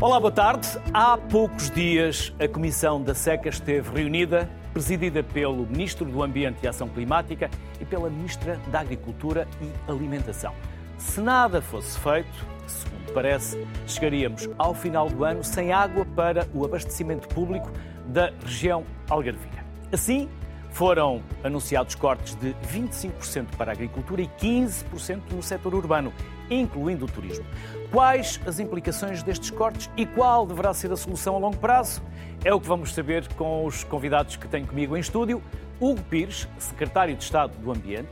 Olá, boa tarde. Há poucos dias a Comissão da Seca esteve reunida, presidida pelo Ministro do Ambiente e Ação Climática e pela Ministra da Agricultura e Alimentação. Se nada fosse feito, segundo parece, chegaríamos ao final do ano sem água para o abastecimento público da região algarvia. Assim, foram anunciados cortes de 25% para a agricultura e 15% no setor urbano, incluindo o turismo. Quais as implicações destes cortes e qual deverá ser a solução a longo prazo? É o que vamos saber com os convidados que tenho comigo em estúdio. Hugo Pires, secretário de Estado do Ambiente.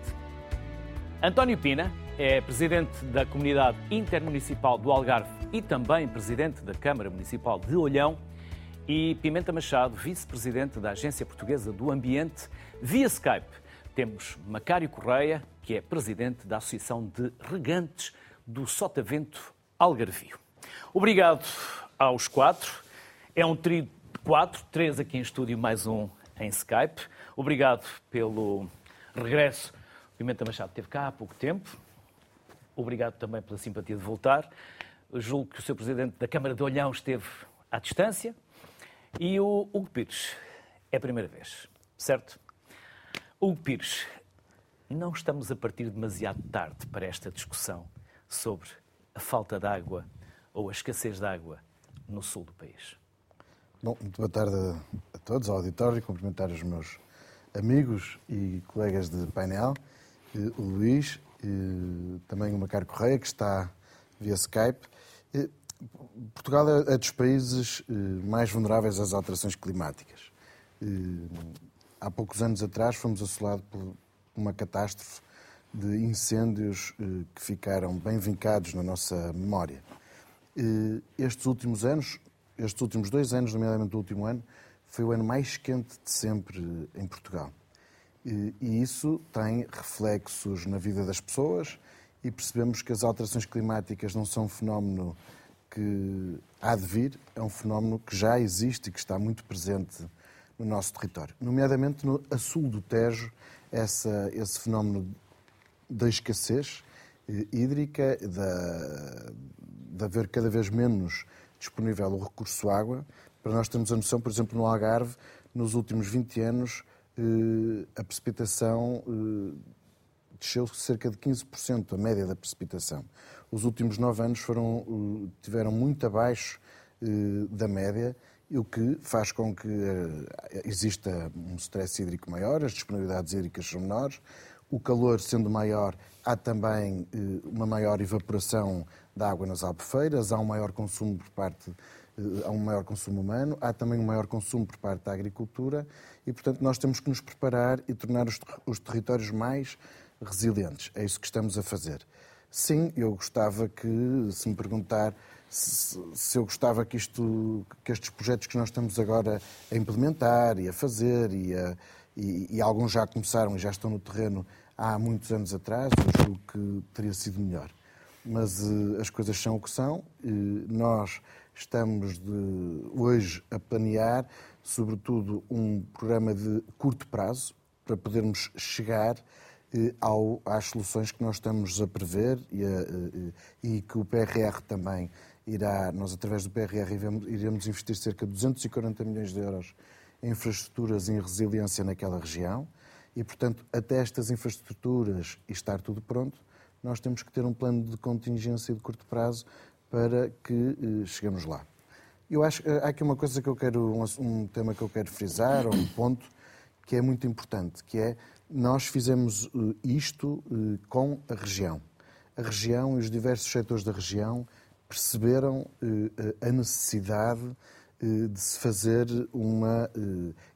António Pina, é presidente da Comunidade Intermunicipal do Algarve e também presidente da Câmara Municipal de Olhão e Pimenta Machado, vice-presidente da Agência Portuguesa do Ambiente. Via Skype temos Macário Correia, que é presidente da Associação de Regantes do Sotavento Algarvio. Obrigado aos quatro. É um trio de quatro, três aqui em estúdio, mais um em Skype. Obrigado pelo regresso. Pimenta Machado esteve cá há pouco tempo. Obrigado também pela simpatia de voltar. Julgo que o seu presidente da Câmara de Olhão esteve à distância. E o Hugo Pires, é a primeira vez, certo? Hugo Pires, não estamos a partir demasiado tarde para esta discussão sobre a falta de água ou a escassez de água no sul do país. Bom, muito boa tarde a todos, ao auditório, cumprimentar os meus amigos e colegas de painel, o Luís, e também o Macar Correia, que está via Skype. Portugal é, é dos países eh, mais vulneráveis às alterações climáticas. Eh, há poucos anos atrás fomos assolados por uma catástrofe de incêndios eh, que ficaram bem vincados na nossa memória. Estes últimos anos, estes últimos dois anos, nomeadamente o último ano, foi o ano mais quente de sempre em Portugal. E isso tem reflexos na vida das pessoas e percebemos que as alterações climáticas não são um fenómeno que há de vir é um fenómeno que já existe e que está muito presente no nosso território. Nomeadamente no a sul do Tejo, essa, esse fenómeno da escassez eh, hídrica, da, de haver cada vez menos disponível o recurso água. Para nós termos a noção, por exemplo, no Algarve, nos últimos 20 anos, eh, a precipitação eh, desceu cerca de 15%, a média da precipitação os últimos nove anos foram, tiveram muito abaixo da média, o que faz com que exista um stress hídrico maior, as disponibilidades hídricas são menores, o calor sendo maior, há também uma maior evaporação da água nas albufeiras, há um maior consumo por parte há um maior consumo humano, há também um maior consumo por parte da agricultura e, portanto, nós temos que nos preparar e tornar os, os territórios mais resilientes. É isso que estamos a fazer. Sim, eu gostava que, se me perguntar se, se eu gostava que, isto, que estes projetos que nós estamos agora a implementar e a fazer, e, a, e, e alguns já começaram e já estão no terreno há muitos anos atrás, eu julgo que teria sido melhor. Mas uh, as coisas são o que são. Uh, nós estamos de, hoje a planear, sobretudo, um programa de curto prazo para podermos chegar ao, às soluções que nós estamos a prever e, a, e, que o PRR também irá, nós através do PRR iremos investir cerca de 240 milhões de euros em infraestruturas em resiliência naquela região e, portanto, até estas infraestruturas estar tudo pronto, nós temos que ter um plano de contingência de curto prazo para que eh, cheguemos lá. Eu acho que há aqui uma coisa que eu quero, um, tema que eu quero frisar, ou um ponto que é muito importante, que é nós fizemos eh, isto eh, com a região. A região e os diversos setores da região perceberam eh, a necessidade de se fazer uma,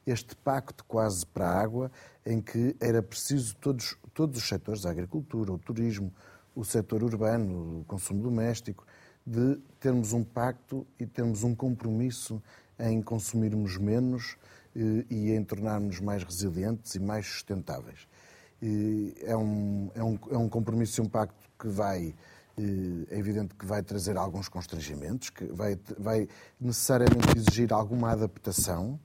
este pacto quase para a água, em que era preciso todos, todos os setores, a agricultura, o turismo, o setor urbano, o consumo doméstico, de termos um pacto e termos um compromisso em consumirmos menos e em tornar-nos mais resilientes e mais sustentáveis. É um, é, um, é um compromisso e um pacto que vai, é evidente que vai trazer alguns constrangimentos, que vai, vai necessariamente exigir alguma adaptação,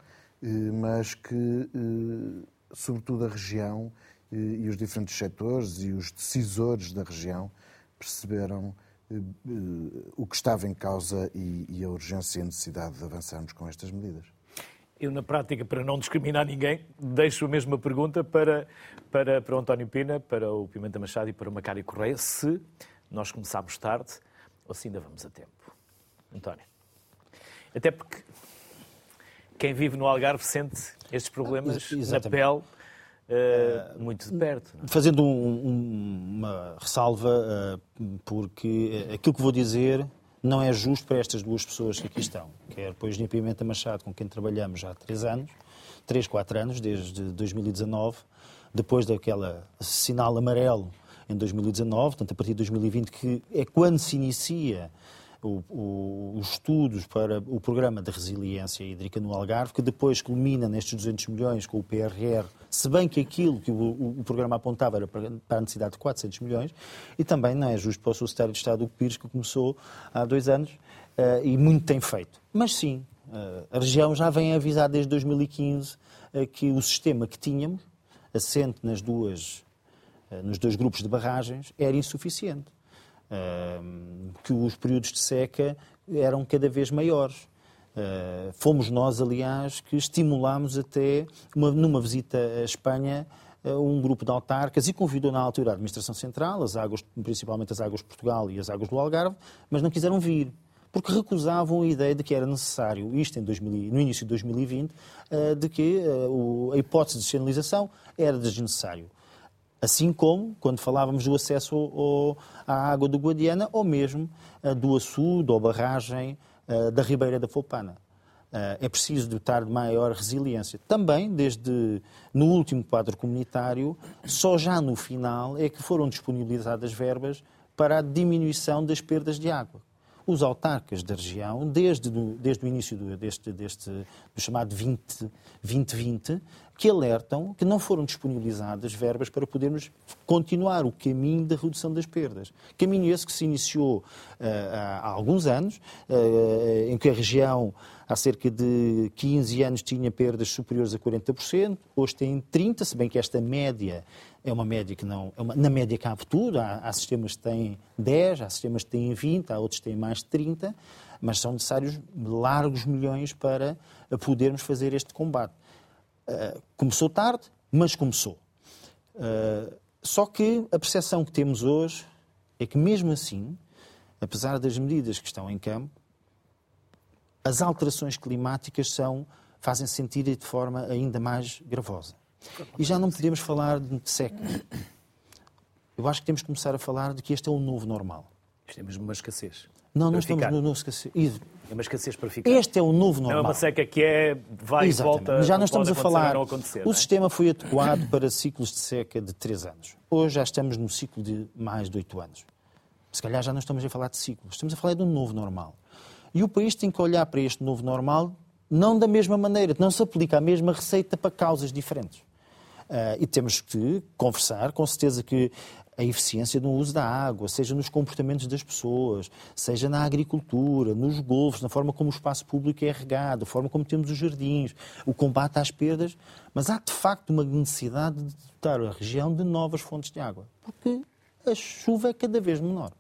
mas que, sobretudo, a região e os diferentes setores e os decisores da região perceberam o que estava em causa e a urgência e a necessidade de avançarmos com estas medidas. Eu, na prática, para não discriminar ninguém, deixo a mesma pergunta para, para, para o António Pina, para o Pimenta Machado e para o Macário Correia, se nós começámos tarde ou se ainda vamos a tempo. António. Até porque quem vive no Algarve sente estes problemas ah, na pele uh, muito de perto. É? Fazendo um, um, uma ressalva, uh, porque aquilo que vou dizer não é justo para estas duas pessoas que aqui estão, quer depois de Pimenta Machado, com quem trabalhamos há três anos, três, quatro anos, desde 2019, depois daquela sinal amarelo em 2019, portanto, a partir de 2020, que é quando se inicia os estudos para o programa de resiliência hídrica no Algarve, que depois culmina nestes 200 milhões com o PRR, se bem que aquilo que o, o programa apontava era para, para, a necessidade de 400 milhões, e também não é justo para o Secretário de Estado, o Pires, que começou há dois anos, uh, e muito tem feito. Mas sim, uh, a região já vem avisar desde 2015 uh, que o sistema que tínhamos, assente nas duas, nos dois grupos de barragens, era insuficiente que os períodos de seca eram cada vez maiores. Uh, fomos nós, aliás, que estimulámos até, uma, numa visita à Espanha, uh, um grupo de autarcas e convidou na altura a Administração Central, as águas, principalmente as águas de Portugal e as águas do Algarve, mas não quiseram vir, porque recusavam a ideia de que era necessário, isto em 2000, no início de 2020, uh, de que a hipótese de sinalização era desnecessário. Assim como quando falávamos do acesso ao, à água do Guadiana ou mesmo uh, do açude ou barragem uh, da Ribeira da Folpana. Uh, é preciso dotar de maior resiliência. Também, desde no último quadro comunitário, só já no final é que foram disponibilizadas verbas para a diminuição das perdas de água os autarcas da região, desde, do, desde o início do, deste, deste do chamado 20, 2020, que alertam que não foram disponibilizadas verbas para podermos continuar o caminho da redução das perdas. Caminho esse que se iniciou uh, há alguns anos, uh, em que a região há cerca de 15 anos tinha perdas superiores a 40%, hoje tem 30%, se bem que esta média é uma média que não. É uma, na média cabe tudo. Há, há, sistemas que têm 10, há sistemas que têm 20, há outros que têm mais de 30, mas são necessários largos milhões para podermos fazer este combate. Uh, começou tarde, mas começou. Uh, só que a percepção que temos hoje é que, mesmo assim, apesar das medidas que estão em campo, as alterações climáticas são, fazem -se sentir de forma ainda mais gravosa. E já não podemos falar de seca. Eu acho que temos que começar a falar de que este é o novo normal. É mesmo uma escassez. Não, não estamos no novo escassez. É uma escassez para ficar. Este é o novo normal. É uma seca que é vai e volta. Já não estamos a falar. O é? sistema foi adequado para ciclos de seca de 3 anos. Hoje já estamos no ciclo de mais de 8 anos. Se calhar já não estamos a falar de ciclos, estamos a falar de um novo normal. E o país tem que olhar para este novo normal não da mesma maneira, não se aplica a mesma receita para causas diferentes. Uh, e temos que conversar, com certeza que a eficiência no uso da água, seja nos comportamentos das pessoas, seja na agricultura, nos golfos, na forma como o espaço público é regado, a forma como temos os jardins, o combate às perdas, mas há de facto uma necessidade de dotar a região de novas fontes de água, porque a chuva é cada vez menor.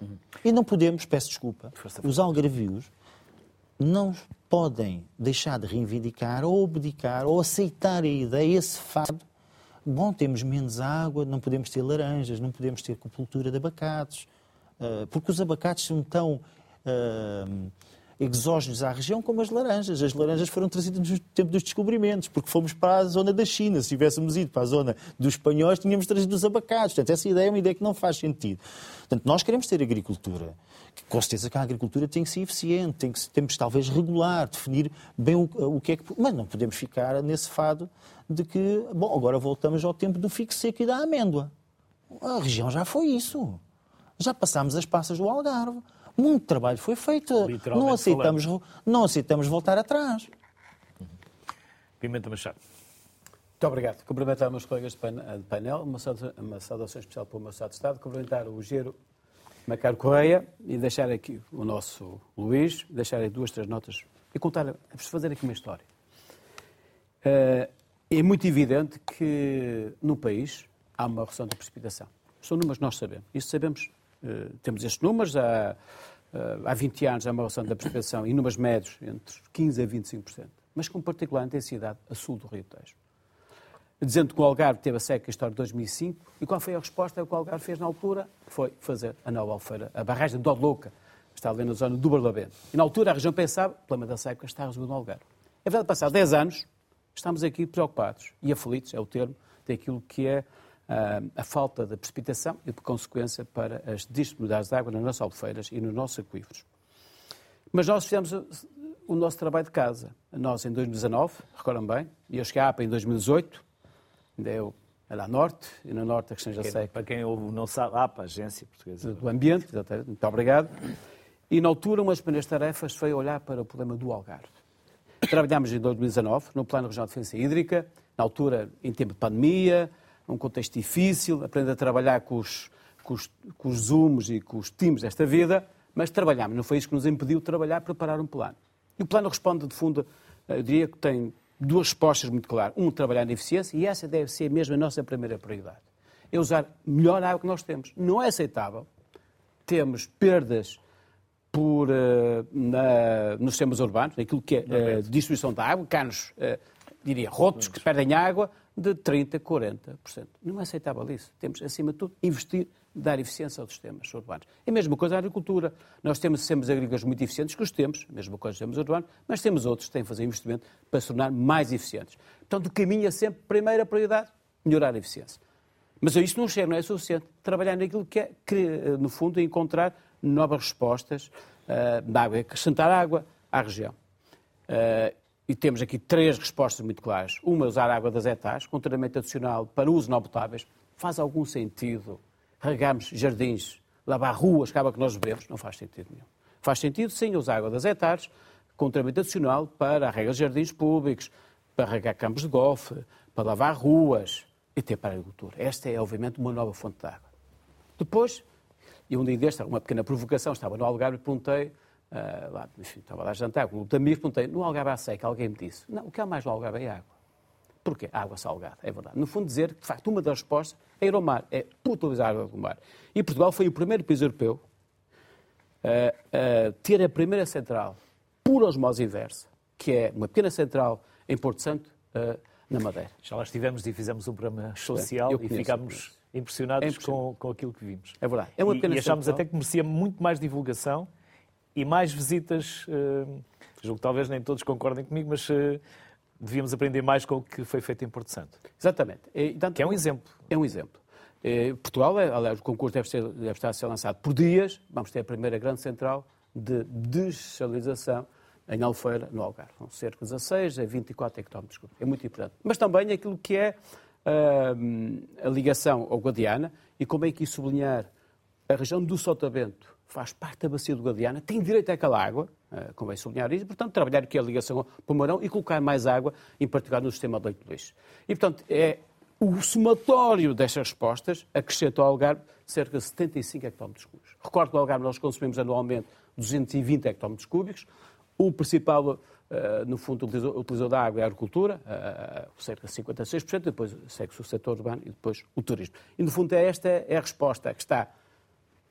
Uhum. E não podemos, peço desculpa, os algarvios não podem deixar de reivindicar ou abdicar ou aceitar a ideia, esse fado. Bom, temos menos água, não podemos ter laranjas, não podemos ter cultura de abacates, uh, porque os abacates são tão uh, exógenos à região como as laranjas. As laranjas foram trazidas no tempo dos descobrimentos, porque fomos para a zona da China. Se tivéssemos ido para a zona dos espanhóis, tínhamos trazido os abacates. Portanto, essa ideia é uma ideia que não faz sentido. Portanto, nós queremos ter agricultura. Com certeza que a agricultura tem que ser eficiente, tem que, temos talvez regular, definir bem o, o que é que. Mas não podemos ficar nesse fado de que, bom, agora voltamos ao tempo do fico seco e da amêndoa. A região já foi isso. Já passámos as passas do Algarve. Muito trabalho foi feito. Não aceitamos, não aceitamos voltar atrás. Pimenta Machado. Muito obrigado. Cumprimentar meus colegas de painel, uma saudação especial para o meu Estado de Estado, cumprimentar o Gero Macaro Correia e deixar aqui o nosso Luís, deixar aí duas, três notas e contar, preciso fazer aqui uma história. Eh, é muito evidente que no país há uma redução da precipitação. São números que nós sabemos. Isso sabemos temos estes números, há, há 20 anos há uma da precipitação em números médios entre 15% a 25%, mas com particular intensidade a sul do Rio Tejo dizendo que o Algarve teve a seca história de 2005. E qual foi a resposta que o Algarve fez na altura? Foi fazer a nova alfeira, a barragem de Louca, está ali na zona do Barlavento. E na altura a região pensava, o problema da seca está resolvido no Algarve. É verdade, passados 10 anos, estamos aqui preocupados e aflitos, é o termo, daquilo que é a, ah, a falta de precipitação e, por consequência, para as disponibilidades de água nas nossas albufeiras e nos nossos aquíferos. Mas nós fizemos o nosso trabalho de casa. Nós, em 2019, recordam bem, e eu cheguei à APA em 2018, ainda eu era a Norte, e no Norte a questão já sei. Para quem não sabe, a APA, Agência Portuguesa. Do Ambiente, exatamente, muito obrigado. E na altura, uma das primeiras tarefas foi olhar para o problema do Algarve. Trabalhámos em 2019 no Plano Regional de Defesa Hídrica, na altura em tempo de pandemia, um contexto difícil, aprender a trabalhar com os, com os, com os zooms e com os times desta vida, mas trabalhámos, não foi isso que nos impediu de trabalhar, preparar um plano. E o plano responde, de fundo, eu diria que tem duas respostas muito claras. Um, trabalhar na eficiência, e essa deve ser mesmo a nossa primeira prioridade. É usar melhor a água que nós temos. Não é aceitável termos perdas por, uh, na, nos sistemas urbanos, aquilo que é uh, distribuição da água, canos, uh, diria, rotos que perdem água, de 30%, 40%. Não é aceitável isso. Temos, acima de tudo, investir, dar eficiência aos sistemas urbanos. É a mesma coisa a agricultura. Nós temos sistemas agrícolas muito eficientes, que os temos, a mesma coisa os sistemas urbanos, mas temos outros que têm que fazer investimento para se tornar mais eficientes. Portanto, o caminho é sempre, primeira prioridade, melhorar a eficiência. Mas isso não chega, não é suficiente. Trabalhar naquilo que é, que, no fundo, encontrar novas respostas uh, da água, acrescentar água à região. Uh, e temos aqui três respostas muito claras. Uma, usar água das etas, com tratamento adicional para uso não potáveis. Faz algum sentido regarmos jardins, lavar ruas, que água que nós bebemos? Não faz sentido nenhum. Faz sentido, sim, usar água das etas, com tratamento adicional para a rega de jardins públicos, para regar campos de golfe, para lavar ruas e ter para a agricultura. Esta é, obviamente, uma nova fonte de água. Depois, e um dia deste, uma pequena provocação, estava no Algarve e perguntei Uh, lá, enfim, estava lá a jantar com um amigo, perguntei, no Algarve há seca, alguém me disse, não, o que há mais no Algarve é água. Porquê? Água salgada, é verdade. No fundo, dizer que, de facto, uma das respostas é ir ao mar, é utilizar a água do mar. E Portugal foi o primeiro país europeu a, a ter a primeira central por osmose inversa, que é uma pequena central em Porto Santo, na Madeira. Já lá estivemos e fizemos um programa social e ficámos impressionados é com, com aquilo que vimos. É verdade. É uma e, e achámos central. até que merecia muito mais divulgação e mais visitas. Uh, julgo que talvez nem todos concordem comigo, mas uh, devíamos aprender mais com o que foi feito em Porto Santo. Exatamente. E, tanto, que é um exemplo. É um exemplo. Eh, Portugal, aliás, o concurso deve, ser, deve, estar a ser lançado por dias. Vamos ter a primeira grande central de dessalinização em Alfeira, no Algarve. São cerca de 16 a 24 hectómetros. É muito importante. Mas também aquilo que é uh, a ligação ao Guadiana e como é que sublinhar a região do Sotavento faz parte da bacia do Guadiana, tem direito àquela água, eh, convém sublinhar isso, portanto, trabalhar aqui a ligação ao Pomarão e colocar mais água, em particular no sistema de leite de lixo. E, portanto, é o somatório destas respostas acrescenta ao Algarve cerca de 75 hectómetros cúbicos. Recordo que no Algarve nós consumimos anualmente 220 hectómetros cúbicos. O principal, eh, no fundo, utilizador da água é a agricultura, eh, cerca de 56%, depois segue-se o setor urbano e depois o turismo. E, no fundo, é esta é a resposta que está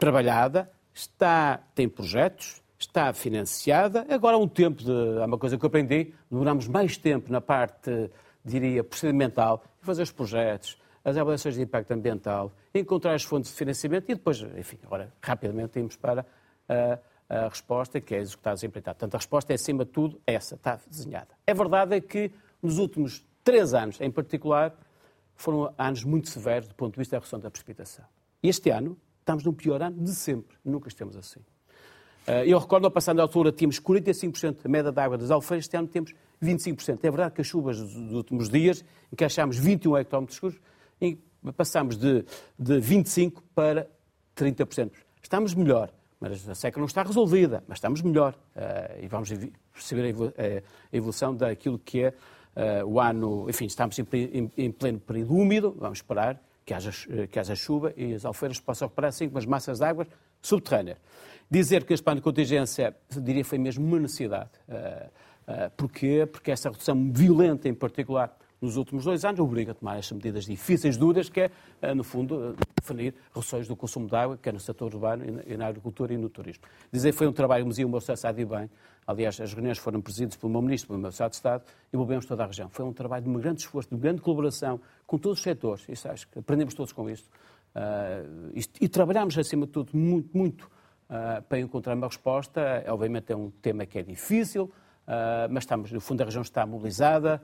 trabalhada, está, tem projetos, está financiada. Agora há um tempo, de, há uma coisa que eu aprendi, demoramos mais tempo na parte, diria, procedimental, fazer os projetos, as avaliações de impacto ambiental, encontrar as fontes de financiamento e depois, enfim, agora rapidamente irmos para a, a resposta que é executada e empreitada. Portanto, a resposta é, acima de tudo, essa, está desenhada. É verdade é que nos últimos três anos, em particular, foram anos muito severos do ponto de vista da redução da precipitação. Este ano, Estamos no pior ano de sempre. Nunca estamos assim. Eh, eu recordo, ao passar da altura, tínhamos 45% da média de água das alfeiras, este ano temos 25%. É verdade que as chuvas dos últimos dias encaixámos 21 hectómetros escuros, e passamos de, de 25% para 30%. Estamos melhor, mas a seca não está resolvida, mas estamos melhor. Uh, e vamos perceber a evolução daquilo que é uh, o ano. Enfim, estamos em pleno período úmido, vamos esperar que haja, que haja chuva e as alfeiras possam recuperar assim com as massas de água subterrâneas. Dizer que este plano de contingência, diria, foi mesmo uma necessidade. Uh, uh, porquê? Porque essa redução violenta, em particular, nos últimos dois anos, obriga a tomar estas medidas difíceis, duras, que é, eh, no fundo, eh, definir reduções do consumo de água, quer no setor urbano e na agricultura e no turismo. Dizer foi um trabalho, como dizia o meu Sassá de bem, aliás, as reuniões foram presididas pelo meu ministro, pelo meu Estado de Estado, e envolvemos toda a região. Foi um trabalho de um grande esforço, de uma grande colaboração com todos os setores, isso acho que aprendemos todos com isto. Uh, isto e trabalhamos, acima de tudo, muito, muito uh, para encontrar uma resposta. Obviamente é um tema que é difícil, uh, mas estamos, no fundo a região está mobilizada,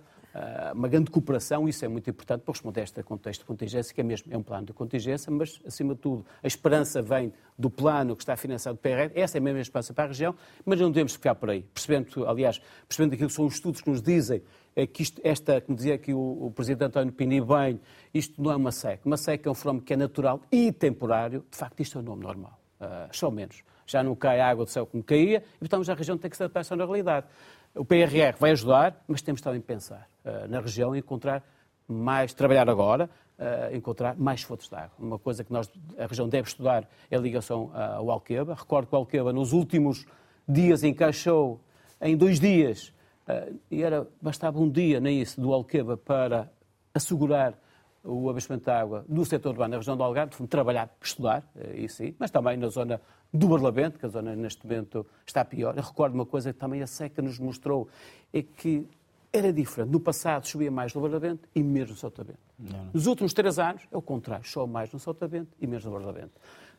uma grande cooperação, isso é muito importante para responder a este contexto de contingência, que é mesmo é um plano de contingência, mas, acima de tudo, a esperança vem do plano que está financiado pelo PRR, essa é a mesma esperança para a região, mas não devemos ficar por aí. Percebendo, aliás, percebendo aquilo que são os estudos que nos dizem é que isto, esta, como dizia aqui o, o Presidente António Pini bem, isto não é uma seca. Uma seca é um fenómeno que é natural e temporário. De facto, isto é um nome normal. Uh, só menos. Já não cai água do céu como caía, e portanto a região tem que se adaptar à realidade. O PRR vai ajudar, mas temos também que pensar uh, na região e encontrar mais, trabalhar agora, uh, encontrar mais fontes de água. Uma coisa que nós, a região deve estudar é a ligação ao Alqueva. Recordo que o Alqueva, nos últimos dias, encaixou em dois dias, uh, e era, bastava um dia, nem isso, do Alqueva para assegurar o abastecimento de água no setor urbano na região do Algarve, trabalhar, estudar, isso sim, mas também na zona do Barlavento, que a zona neste momento está pior. Eu recordo uma coisa que também a seca nos mostrou, é que era diferente. No passado chovia mais no Barlavento e menos no Sotavento. Nos últimos três anos é o contrário, chove mais no Sotavento e menos no Barlavento.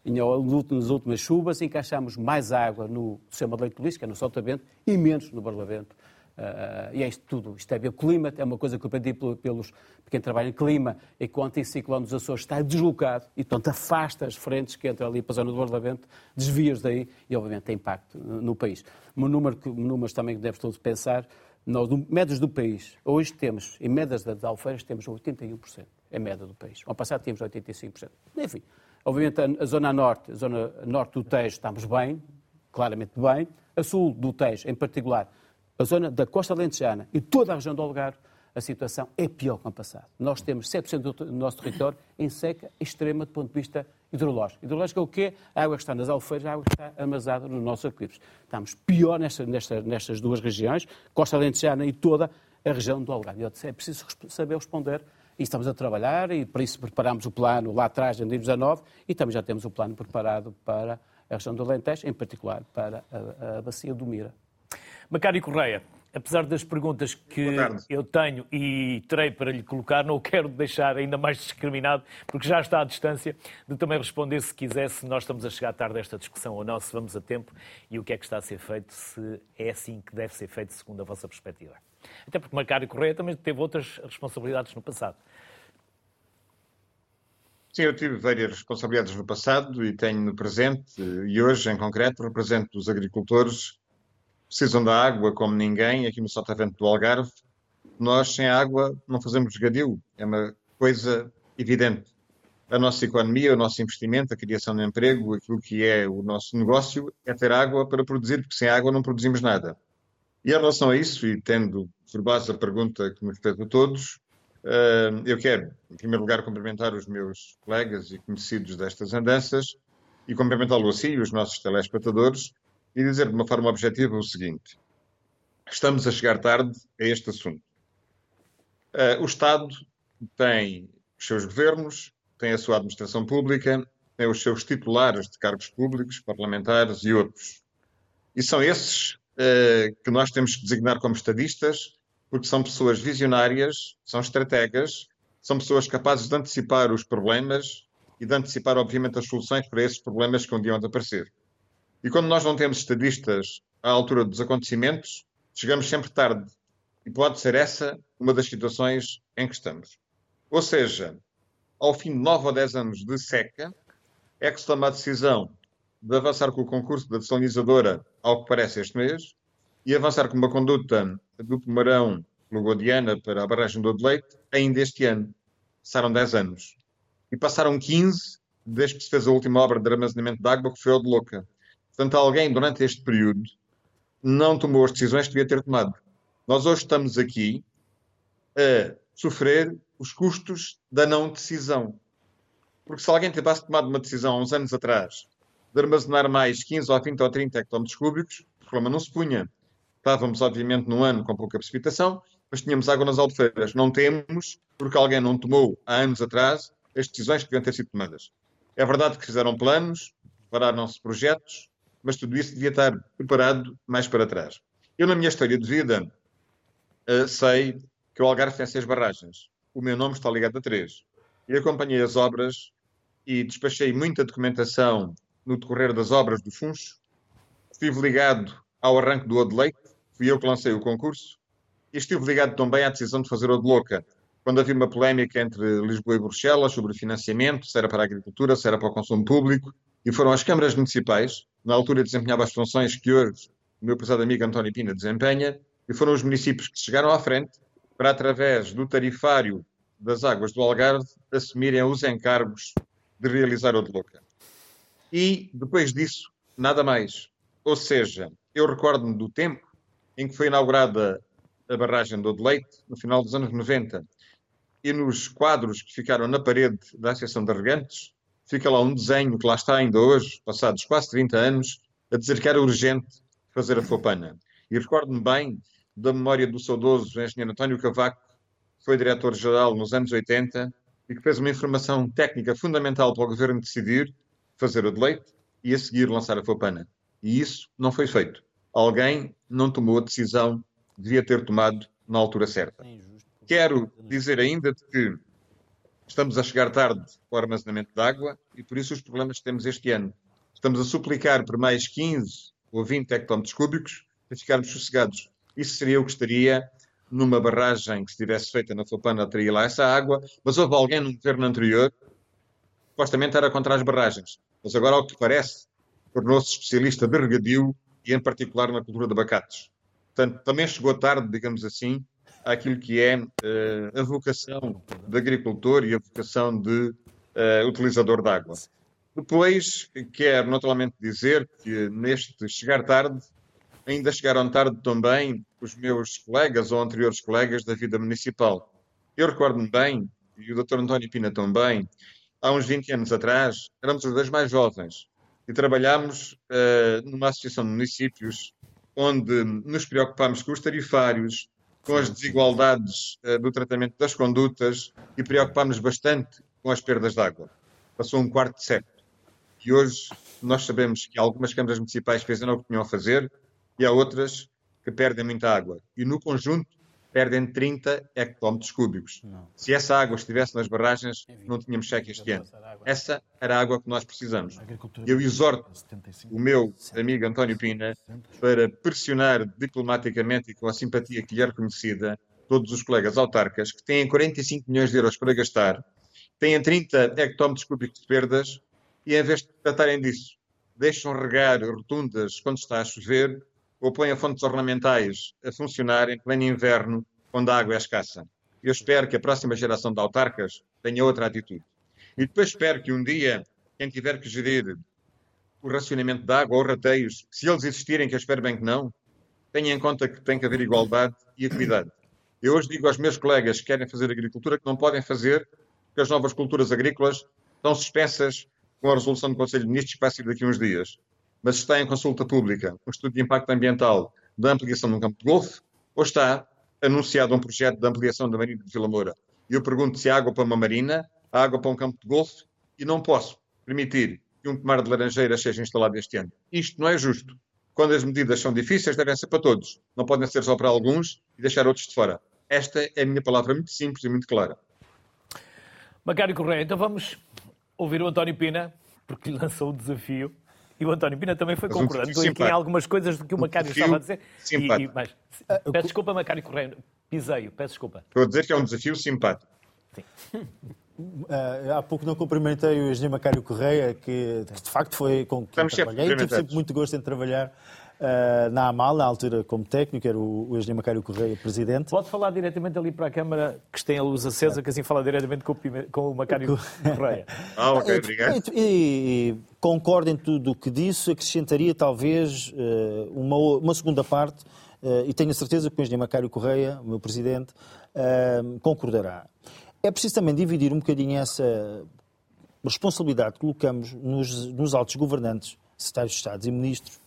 Nas últimas chuvas encaixámos mais água no sistema de leite de que é no Sotavento, e menos no Barlavento. Uh, e é isto tudo. Isto é clima, é uma coisa que eu aprendi pelos, quem trabalha em clima, é que o anticiclone dos Açores está deslocado e, portanto, afasta as frentes que entram ali para a zona do Barlavento, desvia-os daí e, obviamente, tem impacto no país. Um número que números também que deve todos pensar, nós, médias do país, hoje temos, em médias das alfeiras, temos 81%, é média do país. Ao passado tínhamos 85%. Enfim, obviamente, a, a zona norte, a zona norte do Tejo, estamos bem, claramente bem. A sul do Tejo, em particular, a zona da costa lentejana e toda a região do Algarve, a situação é pior que no passado. Nós temos 7% do nosso território em seca extrema do ponto de vista hidrológico. Hidrológico é o quê? A água que está nas alfeiras, a água que está armazenada nos nossos aquíferos. Estamos pior nesta, nesta, nestas duas regiões, costa lentejana e toda a região do Algarve. É preciso saber responder e estamos a trabalhar e por isso preparamos o plano lá atrás, em 2019, e também já temos o plano preparado para a região do Alentejo, em particular para a, a bacia do Mira. Macário Correia, apesar das perguntas que eu tenho e terei para lhe colocar, não o quero deixar ainda mais discriminado, porque já está à distância de também responder, se quiser, se nós estamos a chegar tarde a esta discussão ou não, se vamos a tempo e o que é que está a ser feito, se é assim que deve ser feito, segundo a vossa perspectiva. Até porque Macário Correia também teve outras responsabilidades no passado. Sim, eu tive várias responsabilidades no passado e tenho no presente, e hoje, em concreto, represento os agricultores precisam da água como ninguém, aqui no Sotavento do Algarve. Nós, sem água, não fazemos regadio. É uma coisa evidente. A nossa economia, o nosso investimento, a criação de emprego, aquilo que é o nosso negócio, é ter água para produzir, porque sem água não produzimos nada. E em relação a isso, e tendo por base a pergunta que nos fez a todos, eh, eu quero, em primeiro lugar, cumprimentar os meus colegas e conhecidos destas andanças e cumprimentá-lo assim e os nossos telespectadores e dizer de uma forma objetiva o seguinte: estamos a chegar tarde a este assunto. Uh, o Estado tem os seus governos, tem a sua administração pública, tem os seus titulares de cargos públicos, parlamentares e outros. E são esses uh, que nós temos que designar como estadistas, porque são pessoas visionárias, são estrategas, são pessoas capazes de antecipar os problemas e de antecipar, obviamente, as soluções para esses problemas que um dia vão aparecer. E quando nós não temos estadistas à altura dos acontecimentos, chegamos sempre tarde. E pode ser essa uma das situações em que estamos. Ou seja, ao fim de 9 ou 10 anos de seca, é que se toma a decisão de avançar com o concurso da desalinizadora, ao que parece este mês, e avançar com uma conduta do Pomarão Lugodiana para a barragem do Leite ainda este ano. Passaram 10 anos. E passaram 15 desde que se fez a última obra de armazenamento de água, que foi o de Louca. Portanto, alguém durante este período não tomou as decisões que devia ter tomado. Nós hoje estamos aqui a sofrer os custos da não decisão. Porque se alguém tivesse tomado uma decisão há uns anos atrás de armazenar mais 15 ou 20 ou 30 hectómetros cúbicos, o problema não se punha. Estávamos, obviamente, num ano com pouca precipitação, mas tínhamos água nas albufeiras. Não temos, porque alguém não tomou há anos atrás as decisões que deviam ter sido tomadas. É verdade que fizeram planos, pararam-se projetos, mas tudo isso devia estar preparado mais para trás. Eu, na minha história de vida, uh, sei que o Algarve tem seis barragens. O meu nome está ligado a três. E acompanhei as obras e despachei muita documentação no decorrer das obras do Funcho. Estive ligado ao arranque do Odeleite, fui eu que lancei o concurso, e estive ligado também à decisão de fazer o de Louca, quando havia uma polémica entre Lisboa e Bruxelas sobre financiamento, se era para a agricultura, se era para o consumo público, e foram as câmaras municipais, na altura desempenhava as funções que hoje o meu prezado amigo António Pina desempenha, e foram os municípios que chegaram à frente para, através do tarifário das águas do Algarve, assumirem os encargos de realizar o de. E, depois disso, nada mais. Ou seja, eu recordo-me do tempo em que foi inaugurada a barragem do Leite, no final dos anos 90, e nos quadros que ficaram na parede da Associação de Regantes, fica lá um desenho que lá está ainda hoje, passados quase 30 anos, a dizer que era urgente fazer a Fopana. E recordo-me bem da memória do saudoso engenheiro António Cavaco, que foi diretor-geral nos anos 80 e que fez uma informação técnica fundamental para o governo decidir fazer o de leite e a seguir lançar a Fopana. E isso não foi feito. Alguém não tomou a decisão que devia ter tomado na altura certa. Quero dizer ainda que estamos a chegar tarde com o armazenamento de água e por isso os problemas que temos este ano. Estamos a suplicar por mais 15 ou 20 hectómetros cúbicos para ficarmos sossegados. Isso seria o que estaria numa barragem que se tivesse feita na Fopana, teria lá essa água, mas houve alguém no governo anterior que supostamente era contra as barragens. Mas agora, ao que parece, tornou-se especialista de regadio e, em particular, na cultura de abacates. Portanto, também chegou tarde, digamos assim, àquilo que é uh, a vocação de agricultor e a vocação de uh, utilizador de água. Depois, quero naturalmente dizer que neste chegar tarde, ainda chegaram tarde também os meus colegas ou anteriores colegas da vida municipal. Eu recordo-me bem, e o Dr. António Pina também, há uns 20 anos atrás, éramos os dois mais jovens e trabalhámos uh, numa associação de municípios onde nos preocupámos com os tarifários, com as desigualdades uh, do tratamento das condutas e preocupámos bastante com as perdas de água. Passou um quarto de século. E hoje nós sabemos que algumas câmaras municipais fizeram o que tinham a fazer e há outras que perdem muita água. E no conjunto perdem 30 hectómetros cúbicos. Não. Se essa água estivesse nas barragens, não tínhamos cheque este ano. Essa era a água que nós precisamos. Eu exorto o meu amigo António Pina para pressionar diplomaticamente e com a simpatia que lhe é reconhecida todos os colegas autarcas que têm 45 milhões de euros para gastar, têm 30 hectómetros cúbicos de perdas e, em vez de tratarem disso, deixam regar rotundas quando está a chover ou põem fontes ornamentais a funcionar em pleno inverno, quando a água é escassa. Eu espero que a próxima geração de autarcas tenha outra atitude. E depois espero que um dia, quem tiver que gerir o racionamento de água ou rateios, se eles existirem, que eu espero bem que não, tenha em conta que tem que haver igualdade e equidade. Eu hoje digo aos meus colegas que querem fazer agricultura que não podem fazer, porque as novas culturas agrícolas estão suspensas com a resolução do Conselho de Ministros que vai daqui a uns dias mas está em consulta pública um estudo de impacto ambiental da ampliação um campo de golfe ou está anunciado um projeto de ampliação da Marina de Vila Moura? E eu pergunto se há água para uma marina, há água para um campo de golfe e não posso permitir que um pomar de laranjeiras seja instalado este ano. Isto não é justo. Quando as medidas são difíceis, devem ser para todos. Não podem ser só para alguns e deixar outros de fora. Esta é a minha palavra muito simples e muito clara. Macário Correia, então vamos ouvir o António Pina, porque lançou o desafio e o António Pina também foi mas concordando um em algumas coisas do que o Macário estava a dizer. E, e, mas, peço desculpa, Macário Correia, piseio, peço desculpa. Estou a dizer que é um desafio simpático. Sim. Uh, há pouco não cumprimentei o engenheiro Macário Correia, que, que de facto foi com quem Estamos trabalhei. Tive sempre muito gosto em trabalhar uh, na AMAL, na altura como técnico, era o, o engenheiro Macário Correia, presidente. Pode falar diretamente ali para a Câmara, que tem a luz acesa, que assim fala diretamente com o, com o Macário Correia. ah, ok, obrigado. E, e, concordo em tudo o que disse, acrescentaria talvez uh, uma, uma segunda parte, uh, e tenho a certeza que o engenheiro Macário Correia, o meu presidente, concordará. É preciso também dividir um bocadinho essa responsabilidade que colocamos nos, nos altos governantes, secretários de Estados e ministros,